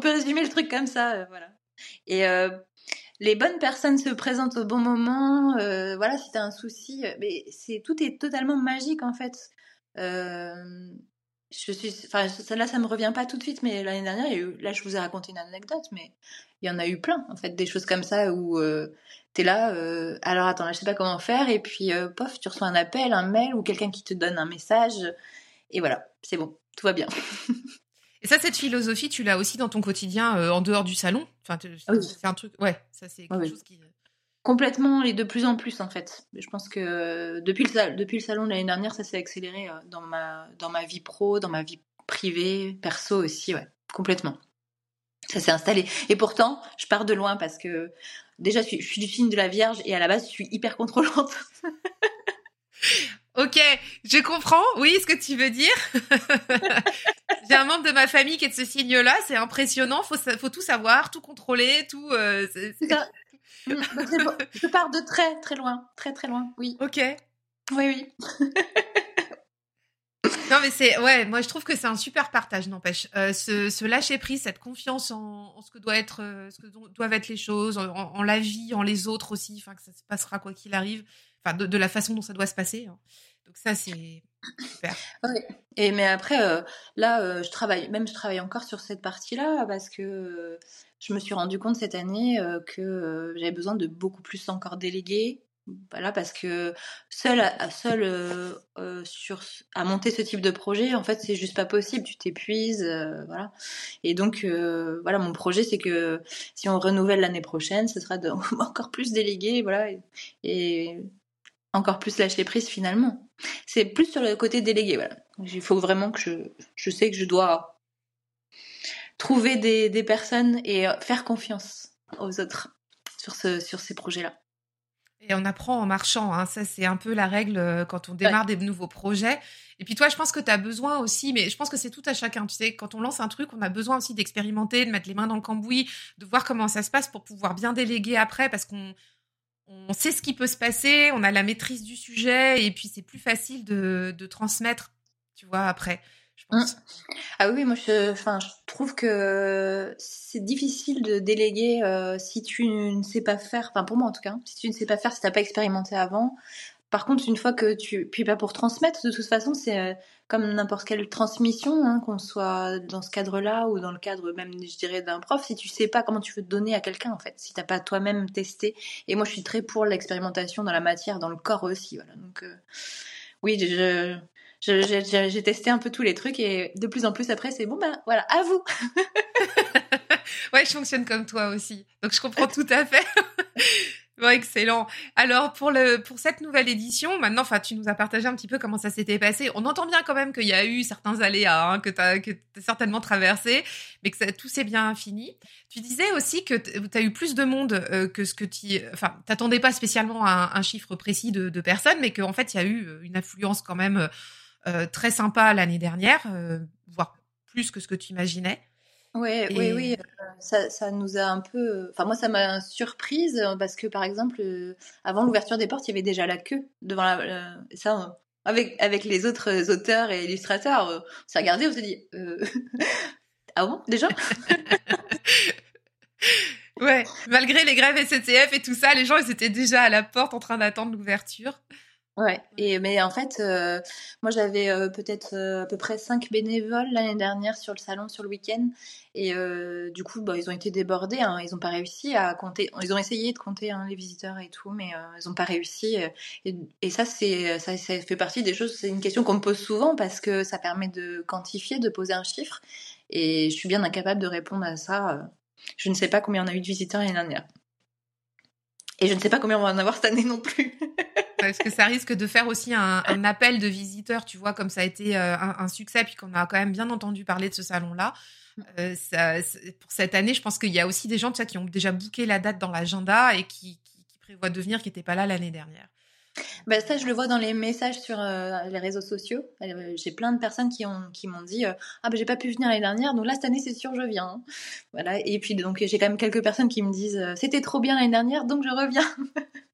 peut résumer, le truc comme ça, euh, voilà. Et euh, les bonnes personnes se présentent au bon moment. Euh, voilà, si tu as un souci, mais c'est tout est totalement magique en fait. je suis, enfin, là, ça me revient pas tout de suite, mais l'année dernière, il y a eu, là, je vous ai raconté une anecdote, mais il y en a eu plein, en fait, des choses comme ça où tu es là, alors attends, je sais pas comment faire, et puis, pof, tu reçois un appel, un mail ou quelqu'un qui te donne un message, et voilà, c'est bon, tout va bien. Et ça, cette philosophie, tu l'as aussi dans ton quotidien euh, en dehors du salon? Enfin, C'est un truc. Ouais, ça, c'est quelque chose qui. Euh, Complètement et de plus en plus en fait. Je pense que euh, depuis, le, depuis le salon de l'année dernière, ça s'est accéléré dans ma, dans ma vie pro, dans ma vie privée, perso aussi, ouais, complètement. Ça s'est installé. Et pourtant, je pars de loin parce que déjà, je suis, je suis du signe de la Vierge et à la base, je suis hyper contrôlante. Ok, je comprends. Oui, ce que tu veux dire. J'ai un membre de ma famille qui est de ce signe-là. C'est impressionnant. Faut, faut tout savoir, tout contrôler, tout. Euh, mm, je pars de très très loin, très très loin. Oui. Ok. Oui, oui. non, mais c'est ouais. Moi, je trouve que c'est un super partage. N'empêche, euh, ce, lâcher prise, cette confiance en, ce que doit être, euh, ce que doivent être les choses, en, la vie, en les autres aussi. Enfin, que ça se passera quoi qu'il arrive de, la façon dont ça doit se passer. Hein. Donc ça c'est super. Et mais après euh, là euh, je travaille même je travaille encore sur cette partie-là parce que euh, je me suis rendu compte cette année que j'avais besoin de beaucoup plus encore déléguer. Voilà parce que seul seul sur à monter ce type de projet en fait c'est juste pas possible tu t'épuises voilà et donc voilà mon projet c'est que si on renouvelle l'année prochaine ce sera de, encore plus délégué voilà et encore plus lâcher prise finalement. C'est plus sur le côté délégué. Voilà. Il faut vraiment que je, je sais que je dois trouver des, des personnes et faire confiance aux autres sur, ce, sur ces projets-là. Et on apprend en marchant, hein. ça c'est un peu la règle euh, quand on démarre des nouveaux projets. Et puis toi, je pense que tu as besoin aussi, mais je pense que c'est tout à chacun, tu sais, quand on lance un truc, on a besoin aussi d'expérimenter, de mettre les mains dans le cambouis, de voir comment ça se passe pour pouvoir bien déléguer après, parce qu'on on sait ce qui peut se passer, on a la maîtrise du sujet et puis c'est plus facile de, transmettre, tu vois, après. Je pense. Mmh. Ah oui, moi je, je trouve que c'est difficile de déléguer euh, si tu ne sais pas faire, enfin pour moi en tout cas, si tu ne sais pas faire, si tu n'as pas expérimenté avant, par contre, une fois que tu, puis pas pour transmettre, de toute façon, c'est euh, comme n'importe quelle transmission, hein, qu'on soit dans ce cadre-là ou dans le cadre même, je dirais, d'un prof. Si tu sais pas comment tu veux te donner à quelqu'un, en fait, si t'as pas toi-même testé. Et moi, je suis très pour l'expérimentation dans la matière, dans le corps aussi. Voilà. Donc, euh, oui, je, j'ai testé un peu tous les trucs et de plus en plus après, c'est bon, ben voilà, à vous. ouais, je fonctionne comme toi aussi. Donc je comprends tout à fait. Bon, excellent. Alors pour le pour cette nouvelle édition, maintenant, enfin, tu nous as partagé un petit peu comment ça s'était passé. On entend bien quand même qu'il y a eu certains aléas hein, que tu as que as certainement traversé, mais que ça, tout s'est bien fini. Tu disais aussi que tu as eu plus de monde euh, que ce que tu, enfin, t'attendais pas spécialement à un, chiffre précis de, de personnes, mais qu'en fait, il y a eu une affluence quand même euh, très sympa l'année dernière, euh, voire plus que ce que tu imaginais. Ouais, Oui, oui, euh, ça, ça nous a un peu. Enfin, moi, ça m'a surprise parce que, par exemple, avant l'ouverture des portes, il y avait déjà la queue devant la. ça, avec, avec les autres auteurs et illustrateurs, on s'est regardé, on s'est dit Ah bon, déjà? Ouais, malgré les grèves SNCF et tout ça, les gens, ils étaient déjà à la porte en train d'attendre l'ouverture. Ouais, et mais en fait, euh, moi j'avais euh, peut-être euh, à peu près cinq bénévoles l'année dernière sur le salon sur le week-end, et du coup, bah, ils ont été débordés. Hein, ils n'ont pas réussi à compter. Ils ont essayé de compter hein, les visiteurs et tout, mais ils n'ont pas réussi. Et, et ça, c'est ça, ça, fait partie des choses. C'est une question qu'on me pose souvent parce que ça permet de quantifier, de poser un chiffre, et je suis bien incapable de répondre à ça. Je ne sais pas combien on a eu de visiteurs l'année dernière, et je ne sais pas combien on va en avoir cette année non plus. Parce que ça risque de faire aussi un, appel de visiteurs, tu vois, comme ça a été euh, un, succès, puis qu'on a quand même bien entendu parler de ce salon-là. Euh, pour cette année, je pense qu'il y a aussi des gens qui ont déjà booké la date dans l'agenda et qui, prévoient de venir, qui n'étaient pas là l'année dernière. Ben ça, je le vois dans les messages sur euh, les réseaux sociaux. J'ai plein de personnes qui ont qui m'ont dit ah ben j'ai pas pu venir l'année dernière, donc là cette année c'est sûr je viens. Voilà. Et puis donc j'ai quand même quelques personnes qui me disent c'était trop bien l'année dernière, donc je reviens.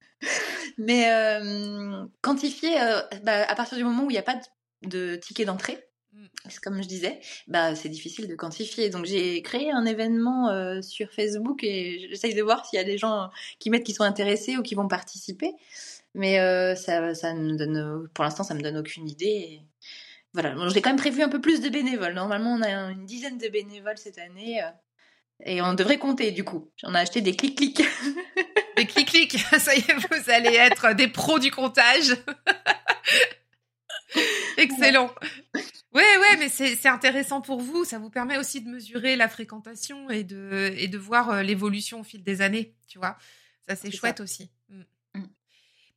Mais euh, quantifier, euh, bah, à partir du moment où il n'y a pas de, ticket d'entrée, mm. comme je disais, bah, c'est difficile de quantifier. Donc j'ai créé un événement euh, sur Facebook et j'essaye de voir s'il y a des gens qui mettent qui sont intéressés ou qui vont participer. Mais ça, ça me donne, pour l'instant, ça me donne aucune idée. voilà, j'ai quand même prévu un peu plus de bénévoles. Normalement, on a une dizaine de bénévoles cette année. Et on devrait compter du coup. J'en ai acheté des clics-clics. Des clics-clics, ça y est, vous allez être des pros du comptage. Excellent. Ouais, ouais, mais c'est intéressant pour vous. Ça vous permet aussi de mesurer la fréquentation et de, et de voir euh, l'évolution au fil des années, tu vois. Ça, c'est chouette aussi.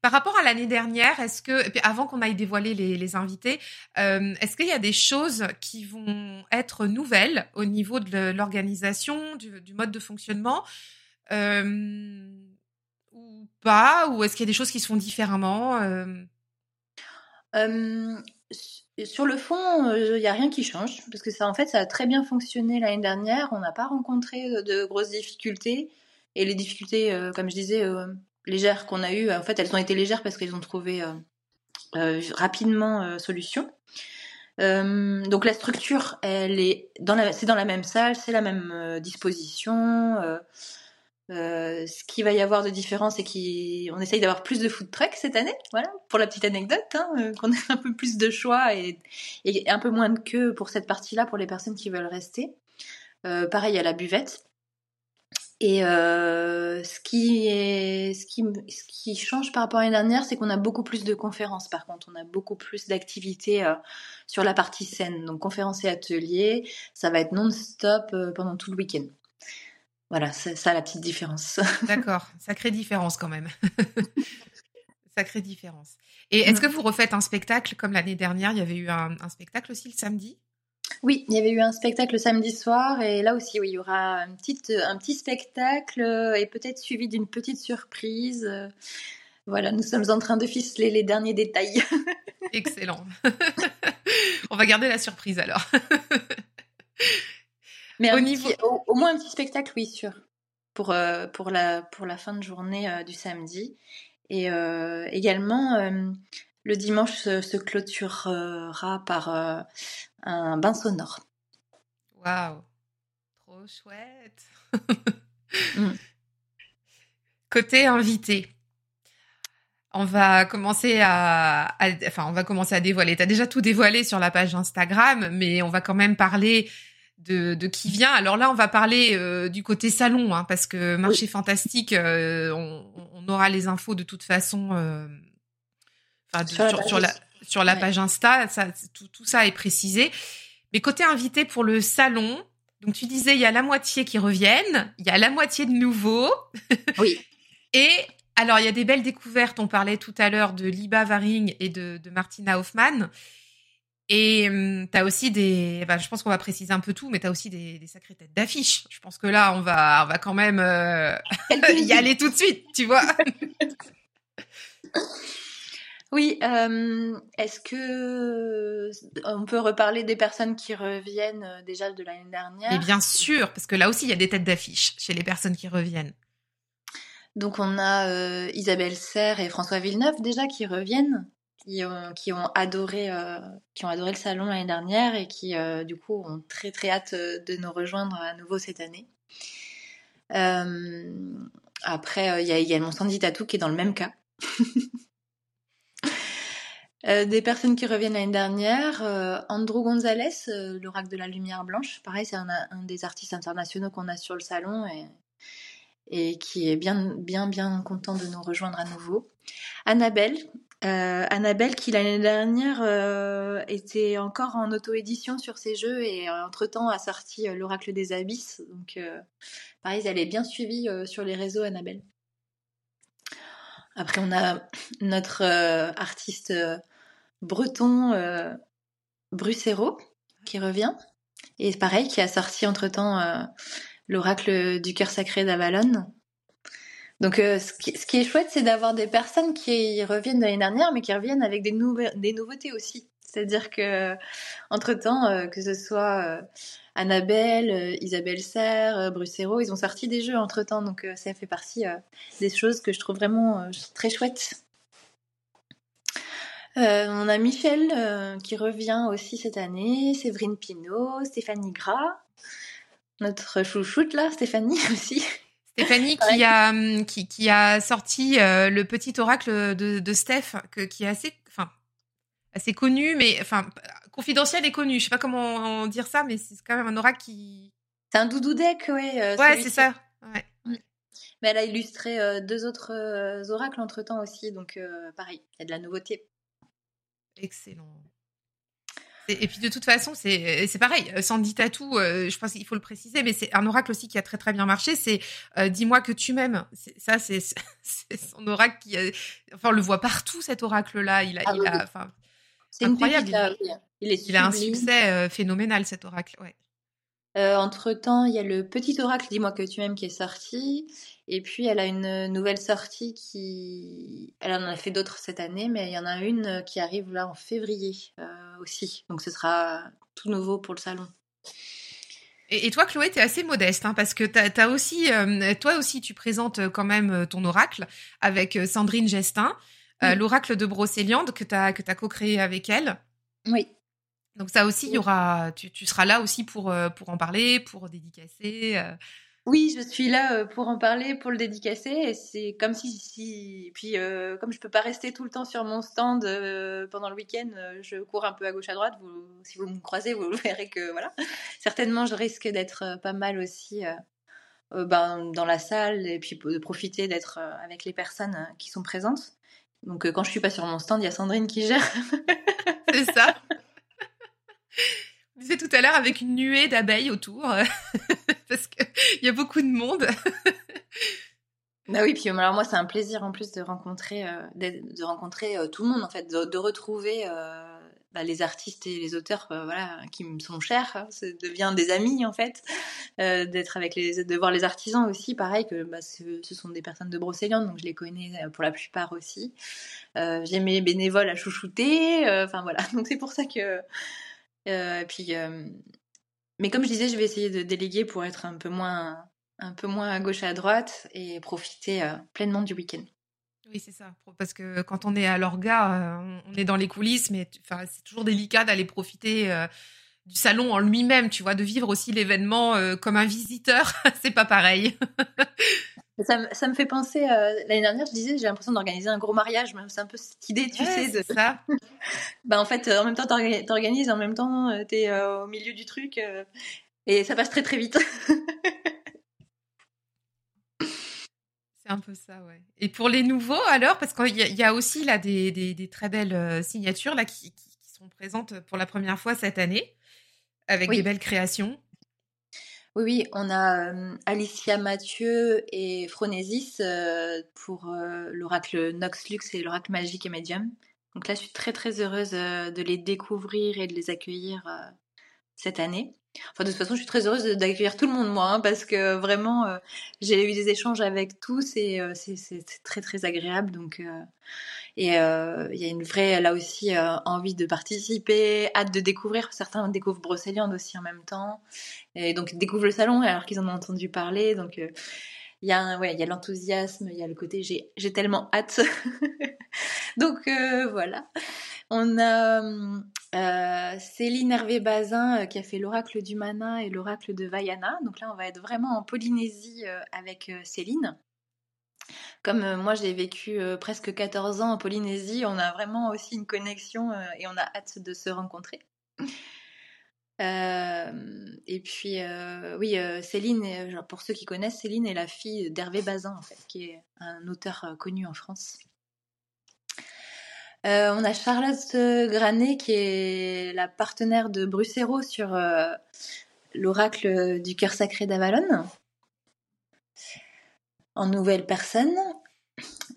Par rapport à l'année dernière, est-ce que, avant qu'on aille dévoiler les, invités, euh, est-ce qu'il y a des choses qui vont être nouvelles au niveau de l'organisation, du, mode de fonctionnement euh, ou pas Ou est-ce qu'il y a des choses qui se font différemment euh? Sur le fond, il n'y a rien qui change, parce que ça, en fait, ça a très bien fonctionné l'année dernière. On n'a pas rencontré de, grosses difficultés. Et les difficultés, comme je disais, légères qu'on a eues, en fait, elles ont été légères parce qu'elles ont trouvé rapidement solution. donc la structure, elle est dans la, c'est dans la même salle, c'est la même disposition. Euh, ce qu'il va y avoir de différent, c'est qu'on essaye d'avoir plus de food truck cette année, voilà, pour la petite anecdote, hein, euh, qu'on ait un peu plus de choix et, un peu moins de queue pour cette partie-là pour les personnes qui veulent rester. Euh, pareil à la buvette. Et ce, qui est, ce, qui, ce qui change par rapport à l'année dernière, c'est qu'on a beaucoup plus de conférences. Par contre, on a beaucoup plus d'activités sur la partie scène. Donc conférences et ateliers, ça va être non-stop pendant tout le week-end. Voilà, c'est ça la petite différence. D'accord, sacrée différence quand même. sacrée différence. Et est-ce que vous refaites un spectacle comme l'année dernière Il y avait eu un, spectacle aussi le samedi? Oui, il y avait eu un spectacle samedi soir et là aussi, oui, il y aura un petit, un petit spectacle et peut-être suivi d'une petite surprise. Voilà, nous sommes en train de ficeler les derniers détails. Excellent. On va garder la surprise alors. Mais au, niveau... au, moins un petit spectacle, oui, sûr. Pour, euh, pour, la, pour la fin de journée euh, du samedi. Et euh, également, le dimanche se, clôturera par un bain sonore. Waouh Trop chouette mm. Côté invité. on va commencer à, enfin, on va commencer à dévoiler. T'as déjà tout dévoilé sur la page Instagram, mais on va quand même parler de, de qui vient. Alors là, on va parler euh, du côté salon, hein, parce que marché fantastique, euh, on, on, aura les infos de toute façon. Euh, sur, la, sur la page Insta, ça, tout, tout ça est précisé. Mais côté invité pour le salon, donc tu disais il y a la moitié qui reviennent, il y a la moitié de nouveaux. Oui. et alors, il y a des belles découvertes. On parlait tout à l'heure de Liba Varing et de, de Martina Hoffman. Et hum, tu as aussi des... Bah, je pense qu'on va préciser un peu tout, mais tu as aussi des, des sacrées têtes d'affiche. Je pense que là, on va, on va quand même euh, y aller tout de suite, tu vois. Oui, euh, est-ce que on peut reparler des personnes qui reviennent euh, déjà de l'année dernière? Et bien sûr, parce que là aussi, il y a des têtes d'affiche chez les personnes qui reviennent. Donc on a euh, Isabelle Serre et François Villeneuve déjà qui reviennent, qui ont, qui ont adoré, euh, qui ont adoré le salon l'année dernière et qui euh, du coup ont très très hâte de nous rejoindre à nouveau cette année. après il y a également Sandy Tatou qui est dans le même cas. des personnes qui reviennent l'année dernière, Andrew Gonzalez, l'oracle de la lumière blanche, pareil c'est un, des artistes internationaux qu'on a sur le salon et qui est bien, bien, bien content de nous rejoindre à nouveau. Annabelle, euh, Annabelle qui l'année dernière euh, était encore en auto-édition sur ses jeux et euh, entre-temps a sorti euh, l'Oracle des Abysses. Donc euh, pareil, elle est bien suivie euh, sur les réseaux, Annabelle. Après, on a notre artiste breton, Brucero, qui revient. Et pareil, qui a sorti entre-temps l'oracle du cœur sacré d'Avalon. Donc, euh, ce, qui, ce, qui, est chouette, c'est d'avoir des personnes qui reviennent de l'année dernière, mais qui reviennent avec des, nouveautés aussi. C'est-à-dire que, entre temps, euh, que ce soit euh, Annabelle, euh, Isabelle Serre, Brucero, ils ont sorti des jeux entre temps. Donc, ça fait partie des choses que je trouve vraiment très chouettes. On a Michel qui revient aussi cette année, Séverine Pinault, Stéphanie Gras, notre chouchoute là, Stéphanie aussi. Stéphanie qui a hum, qui, qui a sorti euh, le petit oracle de, de Steph que, qui est assez enfin assez connu mais enfin confidentiel et connu. Je sais pas comment dire ça mais c'est quand même un oracle qui C'est un doudou deck ouais. Euh, ouais, c'est ça. Ouais. Mais elle a illustré euh, deux autres euh, oracles entre-temps aussi donc pareil, il y a de la nouveauté. Excellent. Et puis de toute façon, c'est c'est pareil. Sandy Tatou, euh, je pense qu'il faut le préciser, mais c'est un oracle aussi qui a très très bien marché. C'est euh, dis-moi que tu m'aimes. Ça, c'est son oracle qui, a, enfin, on le voit partout cet oracle-là. Il a, ah, il oui. a, enfin, c'est incroyable. Il, il, est il a un succès euh, phénoménal cet oracle. Ouais. Euh, entre temps, il y a le petit oracle Dis-moi que tu m'aimes qui est sorti. Et puis, elle a une nouvelle sortie qui. Elle en a fait d'autres cette année, mais il y en a une qui arrive là en février euh, aussi. Donc, ce sera tout nouveau pour le salon. Et, toi, Chloé, tu es assez modeste, hein, parce que as aussi, euh, toi aussi, tu présentes quand même ton oracle avec Sandrine Gestin, oui. euh, l'oracle de Brocéliande que tu as, as co-créé avec elle. Oui. Donc ça aussi, il y aura, tu, tu, seras là aussi pour, pour en parler, pour dédicacer. Euh, oui, je suis là pour en parler, pour le dédicacer. Et c'est comme si, puis euh, comme je peux pas rester tout le temps sur mon stand euh, pendant le week-end, euh, je cours un peu à gauche à droite. Vous, si vous me croisez, vous verrez que voilà. Certainement, je risque d'être pas mal aussi ben, dans la salle et puis de profiter d'être avec les personnes qui sont présentes. Donc quand je suis pas sur mon stand, il y a Sandrine qui gère. c'est ça. On disait tout à l'heure avec une nuée d'abeilles autour, parce qu'il y a beaucoup de monde. bah oui, puis alors moi c'est un plaisir en plus de rencontrer, euh, de, rencontrer euh, tout le monde en fait, de, retrouver euh, bah, les artistes et les auteurs voilà, qui me sont chers, hein, ça devient des amis en fait, d'être avec les, de voir les artisans aussi, pareil que bah, ce, ce, sont des personnes de Brocéliande, donc je les connais pour la plupart aussi. J'ai mes bénévoles à chouchouter, enfin voilà, donc c'est pour ça que euh, puis, euh, mais comme je disais, je vais essayer de déléguer pour être un peu moins, un peu moins à gauche et à droite et profiter euh, pleinement du week-end. Oui, c'est ça. Parce que quand on est à l'orga, on est dans les coulisses, mais c'est toujours délicat d'aller profiter du salon en lui-même, tu vois, de vivre aussi l'événement comme un visiteur. c'est pas pareil. Ça, me fait penser, l'année dernière, je disais, j'ai l'impression d'organiser un gros mariage, c'est un peu cette idée, tu sais. De... ça. bah, en fait, en même temps, t'organises, en même temps, t'es au milieu du truc, et ça passe très très vite. C'est un peu ça, ouais. Et pour les nouveaux, alors, parce qu'il y, a aussi là des, des, très belles signatures là qui, qui, sont présentes pour la première fois cette année, avec des belles créations. Oui, oui, on a Alicia Mathieu et Phronésis pour l'oracle Nox Lux et l'oracle magique et médium. Donc là, je suis très très heureuse de les découvrir et de les accueillir cette année. Enfin, de toute façon, je suis très heureuse d'accueillir tout le monde, moi, hein, parce que vraiment, j'ai eu des échanges avec tous et c'est très très agréable. Donc, et il y a une vraie, là aussi, envie de participer, hâte de découvrir. Certains découvrent Brocéliande aussi en même temps. Et donc, découvrent le salon alors qu'ils en ont entendu parler. Donc, il y a, l'enthousiasme, il y a le côté j'ai tellement hâte. donc, voilà. On a euh, Céline Hervé-Bazin qui a fait l'oracle du Mana et l'oracle de Vaiana. Donc là, on va être vraiment en Polynésie avec Céline. Comme moi j'ai vécu presque 14 ans en Polynésie, on a vraiment aussi une connexion et on a hâte de se rencontrer. Et puis oui, Céline, pour ceux qui connaissent, Céline est la fille d'Hervé Bazin en fait, qui est un auteur connu en France. on a Charlotte Granet qui est la partenaire de Brucero sur l'oracle du cœur sacré d'Avalon en nouvelle personne.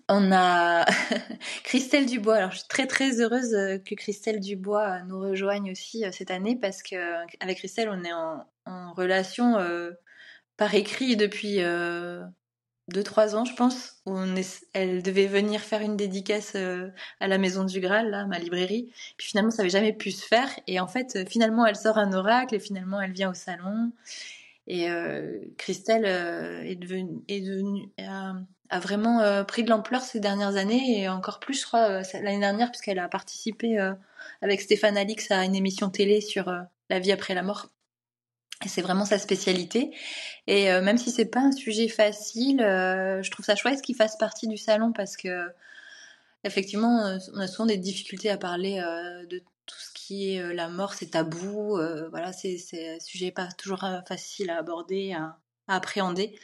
On a Christelle Dubois. Alors, je suis très très heureuse euh, que Christelle Dubois euh, nous rejoigne aussi euh, cette année parce que avec Christelle, on est en, relation par écrit depuis 2-3 ans, je pense. elle devait venir faire une dédicace à la Maison du Graal, là, ma librairie. Puis finalement, ça n'avait jamais pu se faire. Et en fait, finalement, elle sort un oracle et finalement, elle vient au salon. Et euh, Christelle euh, est devenue a, vraiment euh, pris de l'ampleur ces dernières années et encore plus, je crois, l'année dernière, puisqu'elle a participé avec Stéphane Alix à une émission télé sur la vie après la mort. C'est vraiment sa spécialité. Et même si c'est pas un sujet facile, je trouve ça chouette qu'il fasse partie du salon parce que effectivement, on a souvent des difficultés à parler de tout ce qui est la mort, c'est tabou. voilà, c'est un sujet pas toujours facile à aborder, à, appréhender.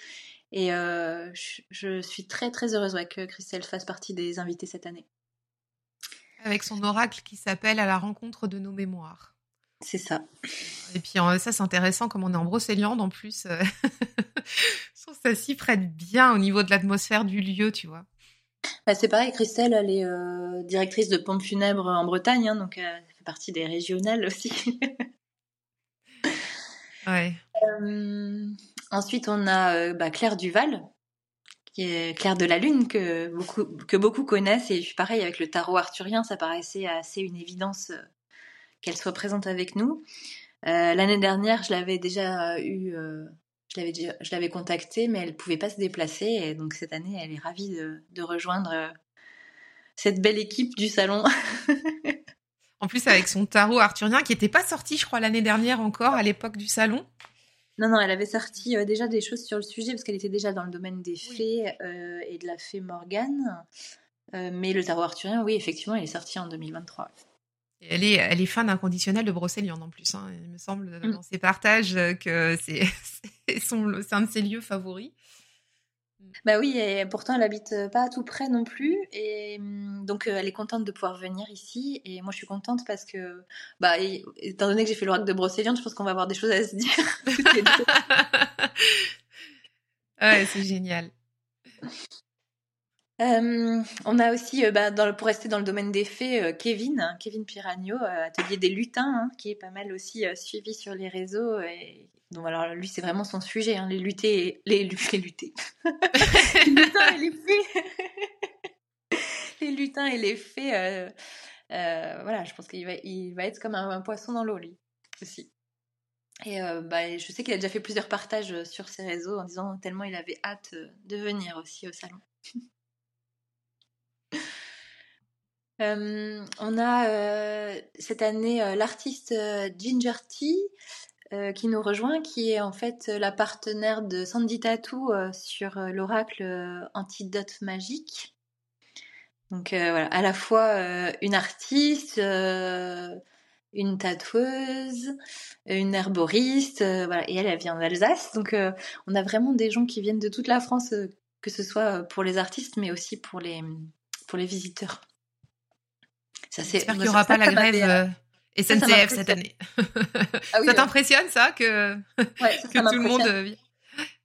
Et je, suis très très heureuse que Christelle fasse partie des invités cette année. Avec son oracle qui s'appelle À la rencontre de nos mémoires. C'est ça. Et puis ça, c'est intéressant, comme on est en Brocéliande en plus. je trouve ça s'y prête bien au niveau de l'atmosphère du lieu, tu vois. Bah, c'est pareil, Christelle, elle est directrice de pompes funèbres en Bretagne, hein, donc partie des régionales aussi. ouais. Euh, ensuite, on a euh, bah, Claire Duval, qui est Claire de la Lune, que beaucoup, que beaucoup connaissent. Et pareil, avec le tarot arthurien, ça paraissait assez une évidence euh, qu'elle soit présente avec nous. L'année dernière, je l'avais déjà eu, je l'avais contactée, mais elle pouvait pas se déplacer. Et donc cette année, elle est ravie de, de rejoindre cette belle équipe du salon. En plus, avec son tarot arthurien qui n'était pas sorti, je crois, l'année dernière encore, à l'époque du salon. Non, non, elle avait sorti euh, déjà des choses sur le sujet parce qu'elle était déjà dans le domaine des fées euh, et de la fée Morgane. Euh, mais le tarot arthurien, oui, effectivement, il est sorti en 2023. elle est, elle est fan inconditionnelle de Brocéliande en plus. Hein. Il me semble mm. dans ses partages que c'est un de ses lieux favoris. Bah oui, et pourtant elle habite euh, pas tout près non plus, et hum, donc euh, elle est contente de pouvoir venir ici, et moi je suis contente parce que, bah, étant donné que j'ai fait l'oracle de Brocéliande, je pense qu'on va avoir des choses à se dire. ouais, c'est génial. On a aussi, euh, bah, pour rester dans le domaine des fées, Kevin, hein, Kevin Piragno, atelier des lutins, hein, qui est pas mal aussi suivi sur les réseaux et donc alors lui c'est vraiment son sujet, hein, les lutter, les, lutins et les fées, les lutins et les fées. Euh, euh, voilà, je pense qu'il va, être comme un, poisson dans l'eau lui aussi. Et euh, bah, je sais qu'il a déjà fait plusieurs partages sur ses réseaux en disant tellement il avait hâte de venir aussi au salon. on a cette année l'artiste Ginger Tea qui nous rejoint, qui est en fait la partenaire de Sandy Tattoo sur l'oracle Antidote Magique. Donc voilà, à la fois une artiste, une tatoueuse, une herboriste, voilà, et elle, elle vient d'Alsace. Donc on a vraiment des gens qui viennent de toute la France, que ce soit pour les artistes, mais aussi pour les, pour les visiteurs. J'espère qu'il n'y aura pas la grève et SNCF cette année. Ah ça t'impressionne ça que, que tout le monde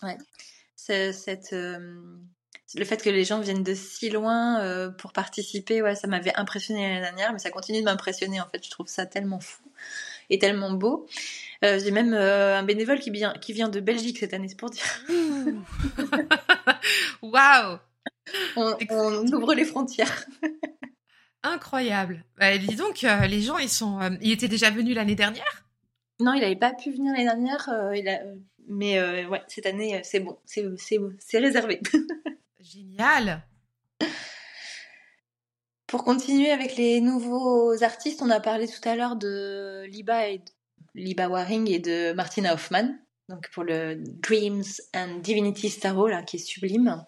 ouais. Cette, euh, le fait que les gens viennent de si loin euh, pour participer, ouais, ça m'avait impressionné l'année dernière, mais ça continue de m'impressionner en fait. Je trouve ça tellement fou et tellement beau. Euh, j'ai même un bénévole qui vient, qui vient de Belgique cette année, c'est pour dire. Waouh on, on, ouvre les frontières. Incroyable. Bah, dis donc, euh, les gens, ils sont, euh, ils étaient déjà venus l'année dernière? Non, il n'avait pas pu venir l'année dernière. Euh, il a... Mais ouais, cette année, c'est bon, c'est c'est réservé. Génial. Pour continuer avec les nouveaux artistes, on a parlé tout à l'heure de Liba et Liba Waring et de Martina Hoffman. Donc pour le Dreams and Divinity Tarot là, qui est sublime.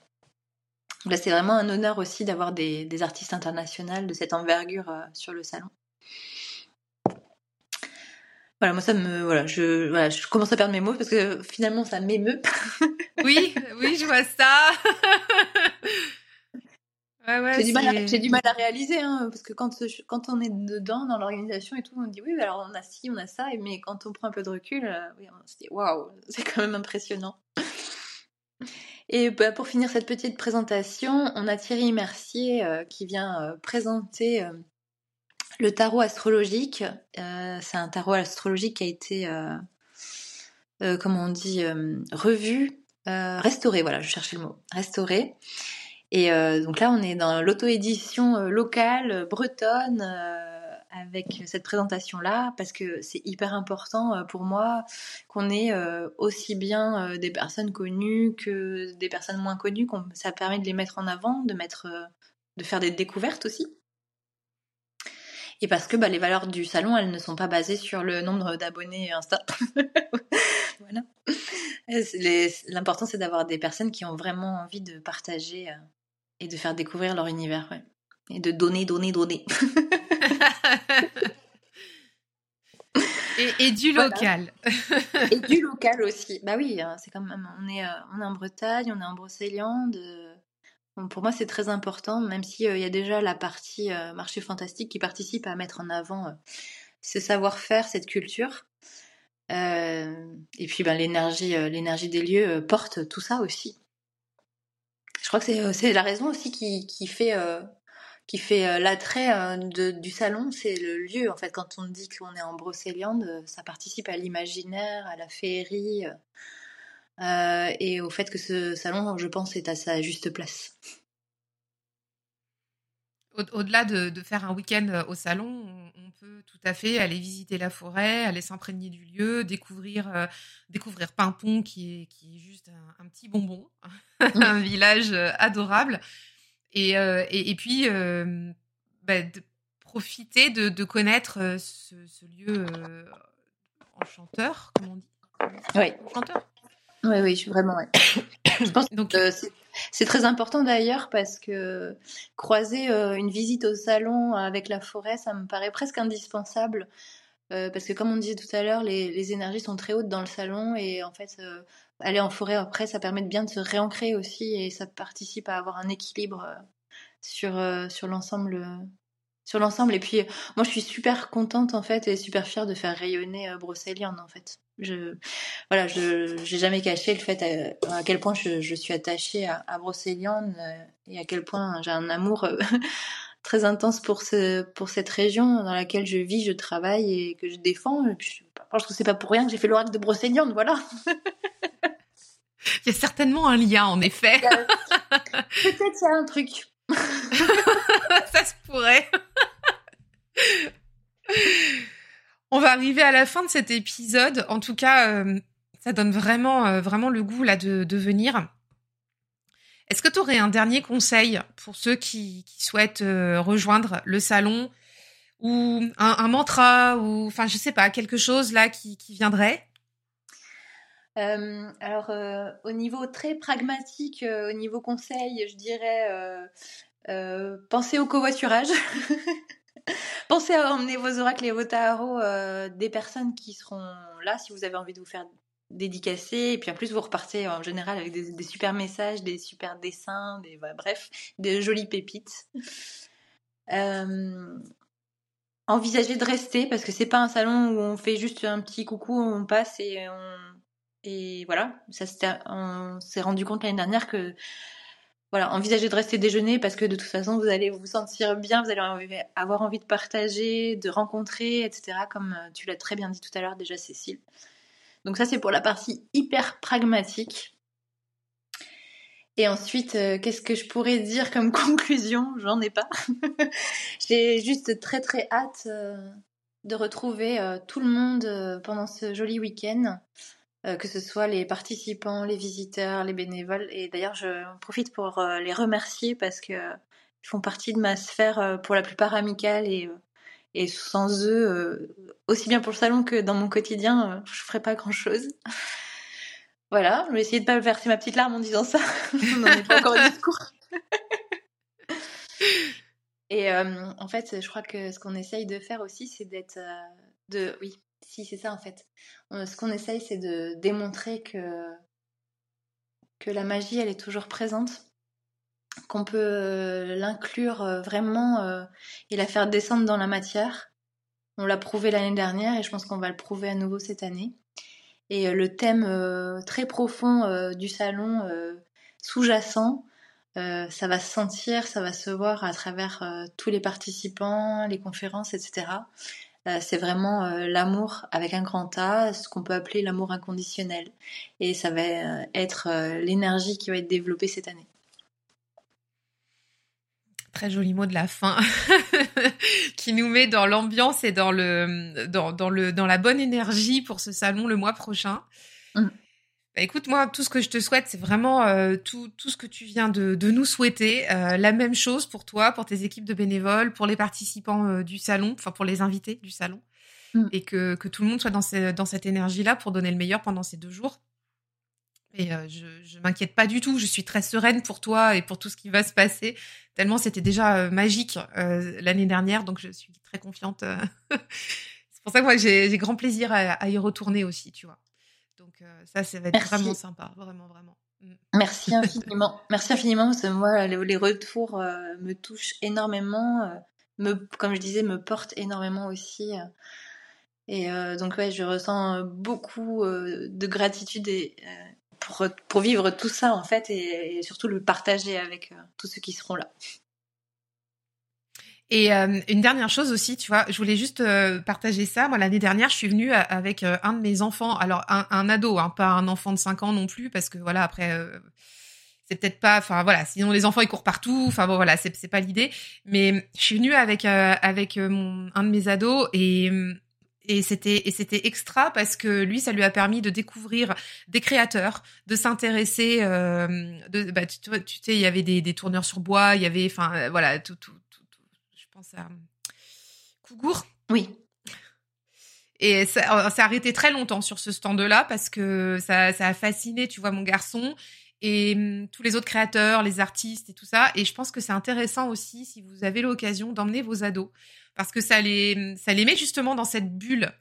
Là, c'est vraiment un honneur aussi d'avoir des, artistes internationaux de cette envergure euh, sur le salon. Voilà, moi ça me voilà, je voilà, je commence à perdre mes mots parce que finalement ça m'émeut. oui, oui, je vois ça. ouais, ouais, j'ai du mal à, j'ai du mal à réaliser hein, parce que quand quand on est dedans dans l'organisation et tout, on dit oui, alors on a ci, on a ça, mais quand on prend un peu de recul, euh, oui, on se dit waouh, c'est quand même impressionnant. Et bah, pour finir cette petite présentation, on a Thierry Mercier euh, qui vient euh, présenter euh, le tarot astrologique. c'est un tarot astrologique qui a été, comment on dit, revu, restauré, voilà, je cherchais le mot, restauré. Et donc là, on est dans l'auto-édition locale bretonne avec cette présentation-là parce que c'est hyper important euh, pour moi qu'on ait euh, aussi bien euh, des personnes connues que des personnes moins connues. Ça permet de les mettre en avant, de mettre, de faire des découvertes aussi. Et parce que bah, les valeurs du salon, elles ne sont pas basées sur le nombre d'abonnés Insta. voilà. L'important, c'est d'avoir des personnes qui ont vraiment envie de partager et de faire découvrir leur univers. Et de donner, donner, donner. et, du local. et du local aussi. Bah oui, hein, c'est quand même. On est, euh, on est en Bretagne, on est en Brocéliande. pour moi, c'est très important, même s'il il y a déjà la partie euh, marché fantastique qui participe à mettre en avant euh, ce savoir-faire, cette culture. et puis, ben, l'énergie, l'énergie des lieux porte tout ça aussi. Je crois que c'est, la raison aussi qui, qui fait qui fait euh, l'attrait euh, du salon, c'est le lieu. En fait, quand on dit qu'on est en Brocéliande, euh, ça participe à l'imaginaire, à la féerie, et au fait que ce salon, je pense, est à sa juste place. Au-delà de, faire un week-end au salon, on, peut tout à fait aller visiter la forêt, aller s'imprégner du lieu, découvrir, découvrir Pimpon, qui est, qui est juste un petit bonbon, un village adorable. Euh, et, et, puis, euh, bah, de profiter de, connaître euh, ce, lieu enchanteur, comme on dit. Oui. Enchanteur. Oui, oui, vraiment. Ouais. je pense Donc, que c'est très important d'ailleurs parce que croiser une visite au salon avec la forêt, ça me paraît presque indispensable. Parce que comme on disait tout à l'heure, les, énergies sont très hautes dans le salon et en fait, aller en forêt après, ça permet de bien de se réancrer aussi et ça participe à avoir un équilibre euh, sur, euh, sur l'ensemble. sur l'ensemble. Et puis, moi, je suis super contente, en fait, et super fière de faire rayonner euh, en fait. Je, voilà, je, j'ai jamais caché le fait à, quel point je, suis attachée à, à Brocéliande et à quel point j'ai un amour très intense pour ce, pour cette région dans laquelle je vis, je travaille et que je défends. Et puis, je pense que c'est pas pour rien que j'ai fait l'oracle de Brocéliande, voilà. Il y a certainement un lien, en effet. Peut-être qu'il y a un truc. Ça se pourrait. On va arriver à la fin de cet épisode. En tout cas, euh, ça donne vraiment, euh, vraiment le goût là de, de venir. Est-ce que tu aurais un dernier conseil pour ceux qui, souhaitent euh, rejoindre le salon ou un, mantra ou enfin je sais pas quelque chose là qui, viendrait? Alors, au niveau très pragmatique, au niveau conseil, je dirais pensez au covoiturage. pensez à emmener vos oracles et vos tarots des personnes qui seront là si vous avez envie de vous faire dédicacé. Et puis en plus, vous repartez en général avec des, super messages, des super dessins, des, bref, des jolies pépites. Euh, envisagez de rester parce que c'est pas un salon où on fait juste un petit coucou, on passe et on. Et voilà, ça on s'est rendu compte l'année dernière que voilà, envisagez de rester déjeuner parce que de toute façon, vous allez vous sentir bien, vous allez avoir envie de partager, de rencontrer, etc. Comme euh, tu l'as très bien dit tout à l'heure déjà, Cécile. Donc ça, c'est pour la partie hyper pragmatique. Et ensuite, euh, qu'est-ce que je pourrais dire comme conclusion? J'en ai pas. J'ai juste très très hâte euh, de retrouver euh, tout le monde pendant ce joli week-end, que ce soit les participants, les visiteurs, les bénévoles. Et d'ailleurs, je profite pour les remercier parce que ils font partie de ma sphère pour la plupart amicale et et sans eux, euh, aussi bien pour le salon que dans mon quotidien, euh, je ferais pas grand chose. voilà, je vais essayer de pas verser ma petite larme en disant ça. On n'en est pas encore au discours. et euh, en fait, je crois que ce qu'on essaye de faire aussi, c'est d'être. de... Oui, si, c'est ça en fait. Ce qu'on essaye, c'est de démontrer que, que la magie, elle est toujours présente qu'on peut euh, l'inclure euh, vraiment euh, et la faire descendre dans la matière. On l'a prouvé l'année dernière et je pense qu'on va le prouver à nouveau cette année. Et le thème très profond du salon, sous-jacent, ça va se sentir, ça va se voir à travers tous les participants, les conférences, etc. c'est vraiment l'amour avec un grand A, ce qu'on peut appeler l'amour inconditionnel. Et ça va être l'énergie qui va être développée cette année. Très joli mot de la fin qui nous met dans l'ambiance et dans le dans, le dans la bonne énergie pour ce salon le mois prochain. Mm. Bah, écoute, moi, tout ce que je te souhaite, c'est vraiment euh, tout, tout ce que tu viens de, de nous souhaiter. Euh, la même chose pour toi, pour tes équipes de bénévoles, pour les participants euh, du salon, enfin pour les invités du salon. Mm. Et que, que tout le monde soit dans, dans cette énergie-là pour donner le meilleur pendant ces deux jours. Et je, je m'inquiète pas du tout. Je suis très sereine pour toi et pour tout ce qui va se passer. Tellement c'était déjà euh, magique euh, l'année dernière, donc je suis très confiante. c'est pour ça que moi j'ai grand plaisir à, y retourner aussi, tu vois. Donc ça, ça va être vraiment sympa, vraiment, vraiment. Mm. Merci infiniment. Merci infiniment parce que moi, les, retours me touchent énormément. me, comme je disais, me portent énormément aussi. Et donc ouais, je ressens beaucoup de gratitude et pour, pour vivre tout ça en fait et, surtout le partager avec euh, tous ceux qui seront là. Et euh, une dernière chose aussi, tu vois, je voulais juste euh, partager ça. Moi, l'année dernière, je suis venue avec un de mes enfants, alors un, un ado, hein, pas un enfant de 5 ans non plus, parce que voilà, après, c'est peut-être pas, enfin voilà, sinon les enfants ils courent partout, enfin bon voilà, c'est pas l'idée. Mais je suis venue avec avec mon un de mes ados et et c'était et c'était extra parce que lui ça lui a permis de découvrir des créateurs de s'intéresser euh, de bah, tu, tu, sais il y avait des, des tourneurs sur bois il y avait enfin euh, voilà tout, tout, tout, je pense à Cougour oui et ça s'est arrêté très longtemps sur ce stand là parce que ça ça a fasciné tu vois mon garçon et hum, tous les autres créateurs, les artistes et tout ça. Et je pense que c'est intéressant aussi si vous avez l'occasion d'emmener vos ados parce que ça les, ça les met justement dans cette bulle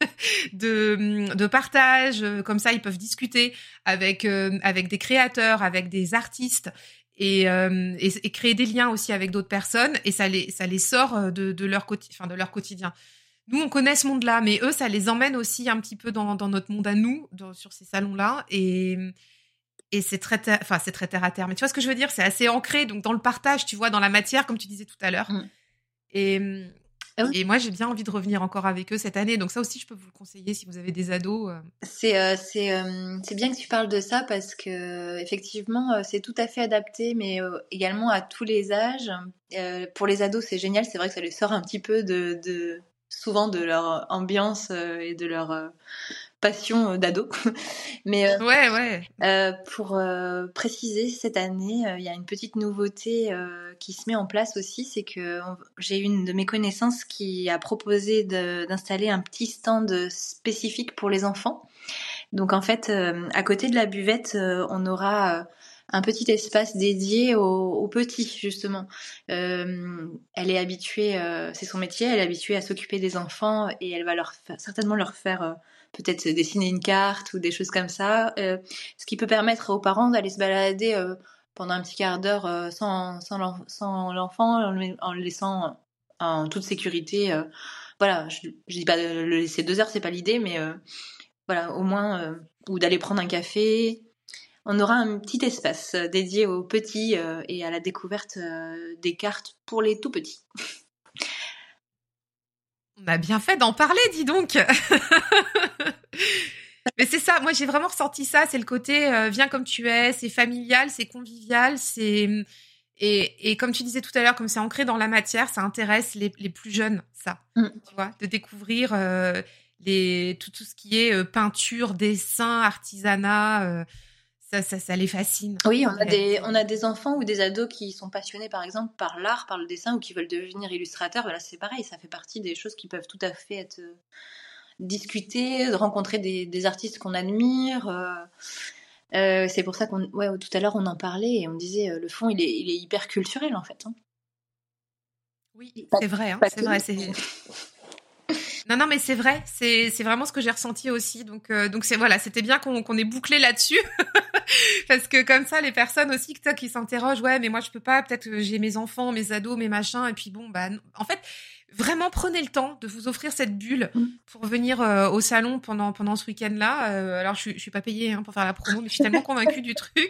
de, partage. Comme ça, ils peuvent discuter avec, euh, avec des créateurs, avec des artistes. Et, euh, et, créer des liens aussi avec d'autres personnes et ça les ça les sort de, leur quotidien. Nous on connaît ce monde-là, mais eux ça les emmène aussi un petit peu dans, notre monde à nous, sur ces salons-là et c'est très enfin c'est très terre à terre. Mais tu vois ce que je veux dire, c'est assez ancré donc dans le partage, tu vois, dans la matière comme tu disais tout à l'heure. Mmh. Et ah et moi, j'ai bien envie de revenir encore avec eux cette année. Donc ça aussi, je peux vous le conseiller si vous avez des ados. Euh. C'est euh, euh, c'est bien que tu parles de ça parce que effectivement, c'est tout à fait adapté, mais également à tous les âges. pour les ados, c'est génial. C'est vrai que ça les sort un petit peu de, de souvent de leur ambiance et de leur passion euh, d'ado. Mais euh, ouais, ouais. Euh, pour préciser, cette année, il y a une petite nouveauté qui se met en place aussi, c'est que j'ai une de mes connaissances qui a proposé d'installer un petit stand spécifique pour les enfants. Donc en fait, à côté de la buvette, on aura un petit espace dédié aux, petits justement. Euh, elle est habituée, euh, c'est son métier, elle est habituée à s'occuper des enfants et elle va leur certainement leur faire peut-être dessiner une carte ou des choses comme ça, ce qui peut permettre aux parents d'aller se balader pendant un petit quart d'heure sans, sans l'enfant, en, le laissant en toute sécurité. voilà, je, je dis pas de le laisser deux heures, c'est pas l'idée, mais voilà, au moins ou d'aller prendre un café, on aura un petit espace euh, dédié aux petits euh, et à la découverte euh, des cartes pour les tout petits. On a bien fait d'en parler, dis donc. Mais c'est ça, moi j'ai vraiment ressenti ça, c'est le côté viens comme tu es, c'est familial, c'est convivial, c'est et, comme tu disais tout à l'heure, comme c'est ancré dans la matière, ça intéresse les, plus jeunes, ça, mm. tu vois, de découvrir les tout, tout ce qui est peinture, dessin, artisanat ça, ça, ça, les fascine. Oui, on a, des, on a des enfants ou des ados qui sont passionnés, par exemple, par l'art, par le dessin, ou qui veulent devenir illustrateurs. Voilà, c'est pareil, ça fait partie des choses qui peuvent tout à fait être euh, discutées, rencontrer des, des artistes qu'on admire. Euh, euh, c'est pour ça qu'on, ouais, tout à l'heure, on en parlait et on disait, le fond, il est, il est hyper culturel, en fait. Hein. Oui, c'est vrai, hein, c'est vrai. Non, non, mais c'est vrai. C'est, vraiment ce que j'ai ressenti aussi. Donc, euh, donc c'est voilà, c'était bien qu'on, ait bouclé là-dessus, parce que comme ça, les personnes aussi qui s'interrogent, ouais, mais moi je peux pas. Peut-être que j'ai mes enfants, mes ados, mes machins, et puis bon, bah, en fait, vraiment prenez le temps de vous offrir cette bulle mm. pour venir euh, au salon pendant pendant ce week-end-là. Euh, alors, je, je suis pas payée hein, pour faire la promo, mais je suis tellement convaincue du truc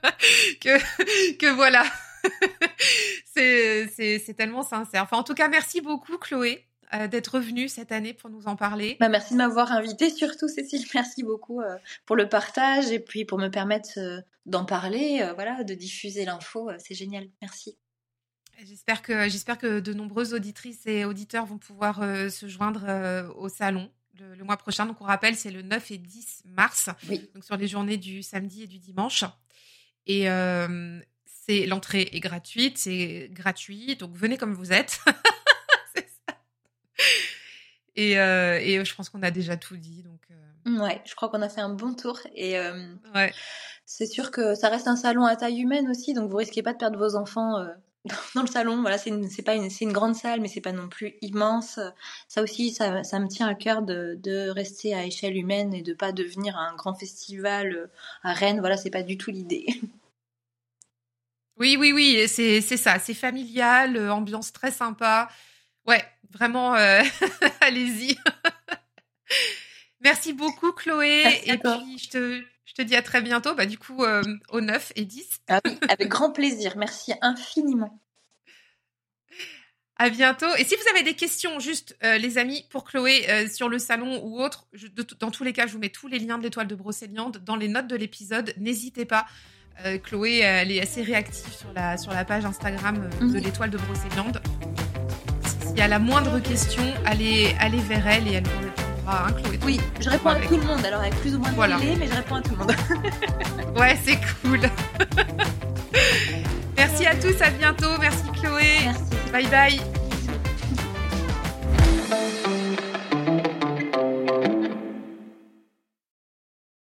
que que voilà. c'est tellement sincère. Enfin, en tout cas, merci beaucoup, Chloé. Euh, d'être revenu cette année pour nous en parler. Bah, merci de m'avoir invité, surtout Cécile. Merci beaucoup euh, pour le partage et puis pour me permettre euh, d'en parler, voilà, de diffuser l'info. c'est génial. Merci. J'espère que j'espère que de nombreuses auditrices et auditeurs vont pouvoir se joindre au salon le, mois prochain. Donc on rappelle, c'est le 9 et 10 mars. Donc sur les journées du samedi et du dimanche. Et c'est l'entrée est gratuite, c'est gratuit. Donc venez comme vous êtes. Et, euh, et je pense qu'on a déjà tout dit. Donc, euh. Ouais, je crois qu'on a fait un bon tour. Et euh, ouais. c'est sûr que ça reste un salon à taille humaine aussi, donc vous risquez pas de perdre vos enfants dans le salon. Voilà, c'est une, pas une, une grande salle, mais c'est pas non plus immense. Ça aussi, ça, ça me tient à cœur de, de, rester à échelle humaine et de pas devenir un grand festival à Rennes. Voilà, c'est pas du tout l'idée. Oui, oui, oui, c'est, c'est ça. C'est familial, ambiance très sympa. Ouais, vraiment, euh, allez-y. Merci beaucoup, Chloé. et puis, je te, je te dis à très bientôt, bah, du coup, euh, au 9 et 10. Ah oui, avec grand plaisir. Merci infiniment. À bientôt. Et si vous avez des questions, juste euh, les amis, pour Chloé sur le salon ou autre, dans tous les cas, je vous mets tous les liens de l'étoile de Brocéliande dans les notes de l'épisode. N'hésitez pas. Chloé, elle est assez réactive sur la, sur la page Instagram de mhm. l'étoile de Brocéliande qui a la moindre question, allez, vers elle et elle vous répondra. Hein, oui, je réponds à tout le monde, alors avec plus ou moins de voilà. mais je réponds à tout le monde. ouais, c'est cool. Merci à tous, à bientôt. Merci Chloé. Merci. Bye bye.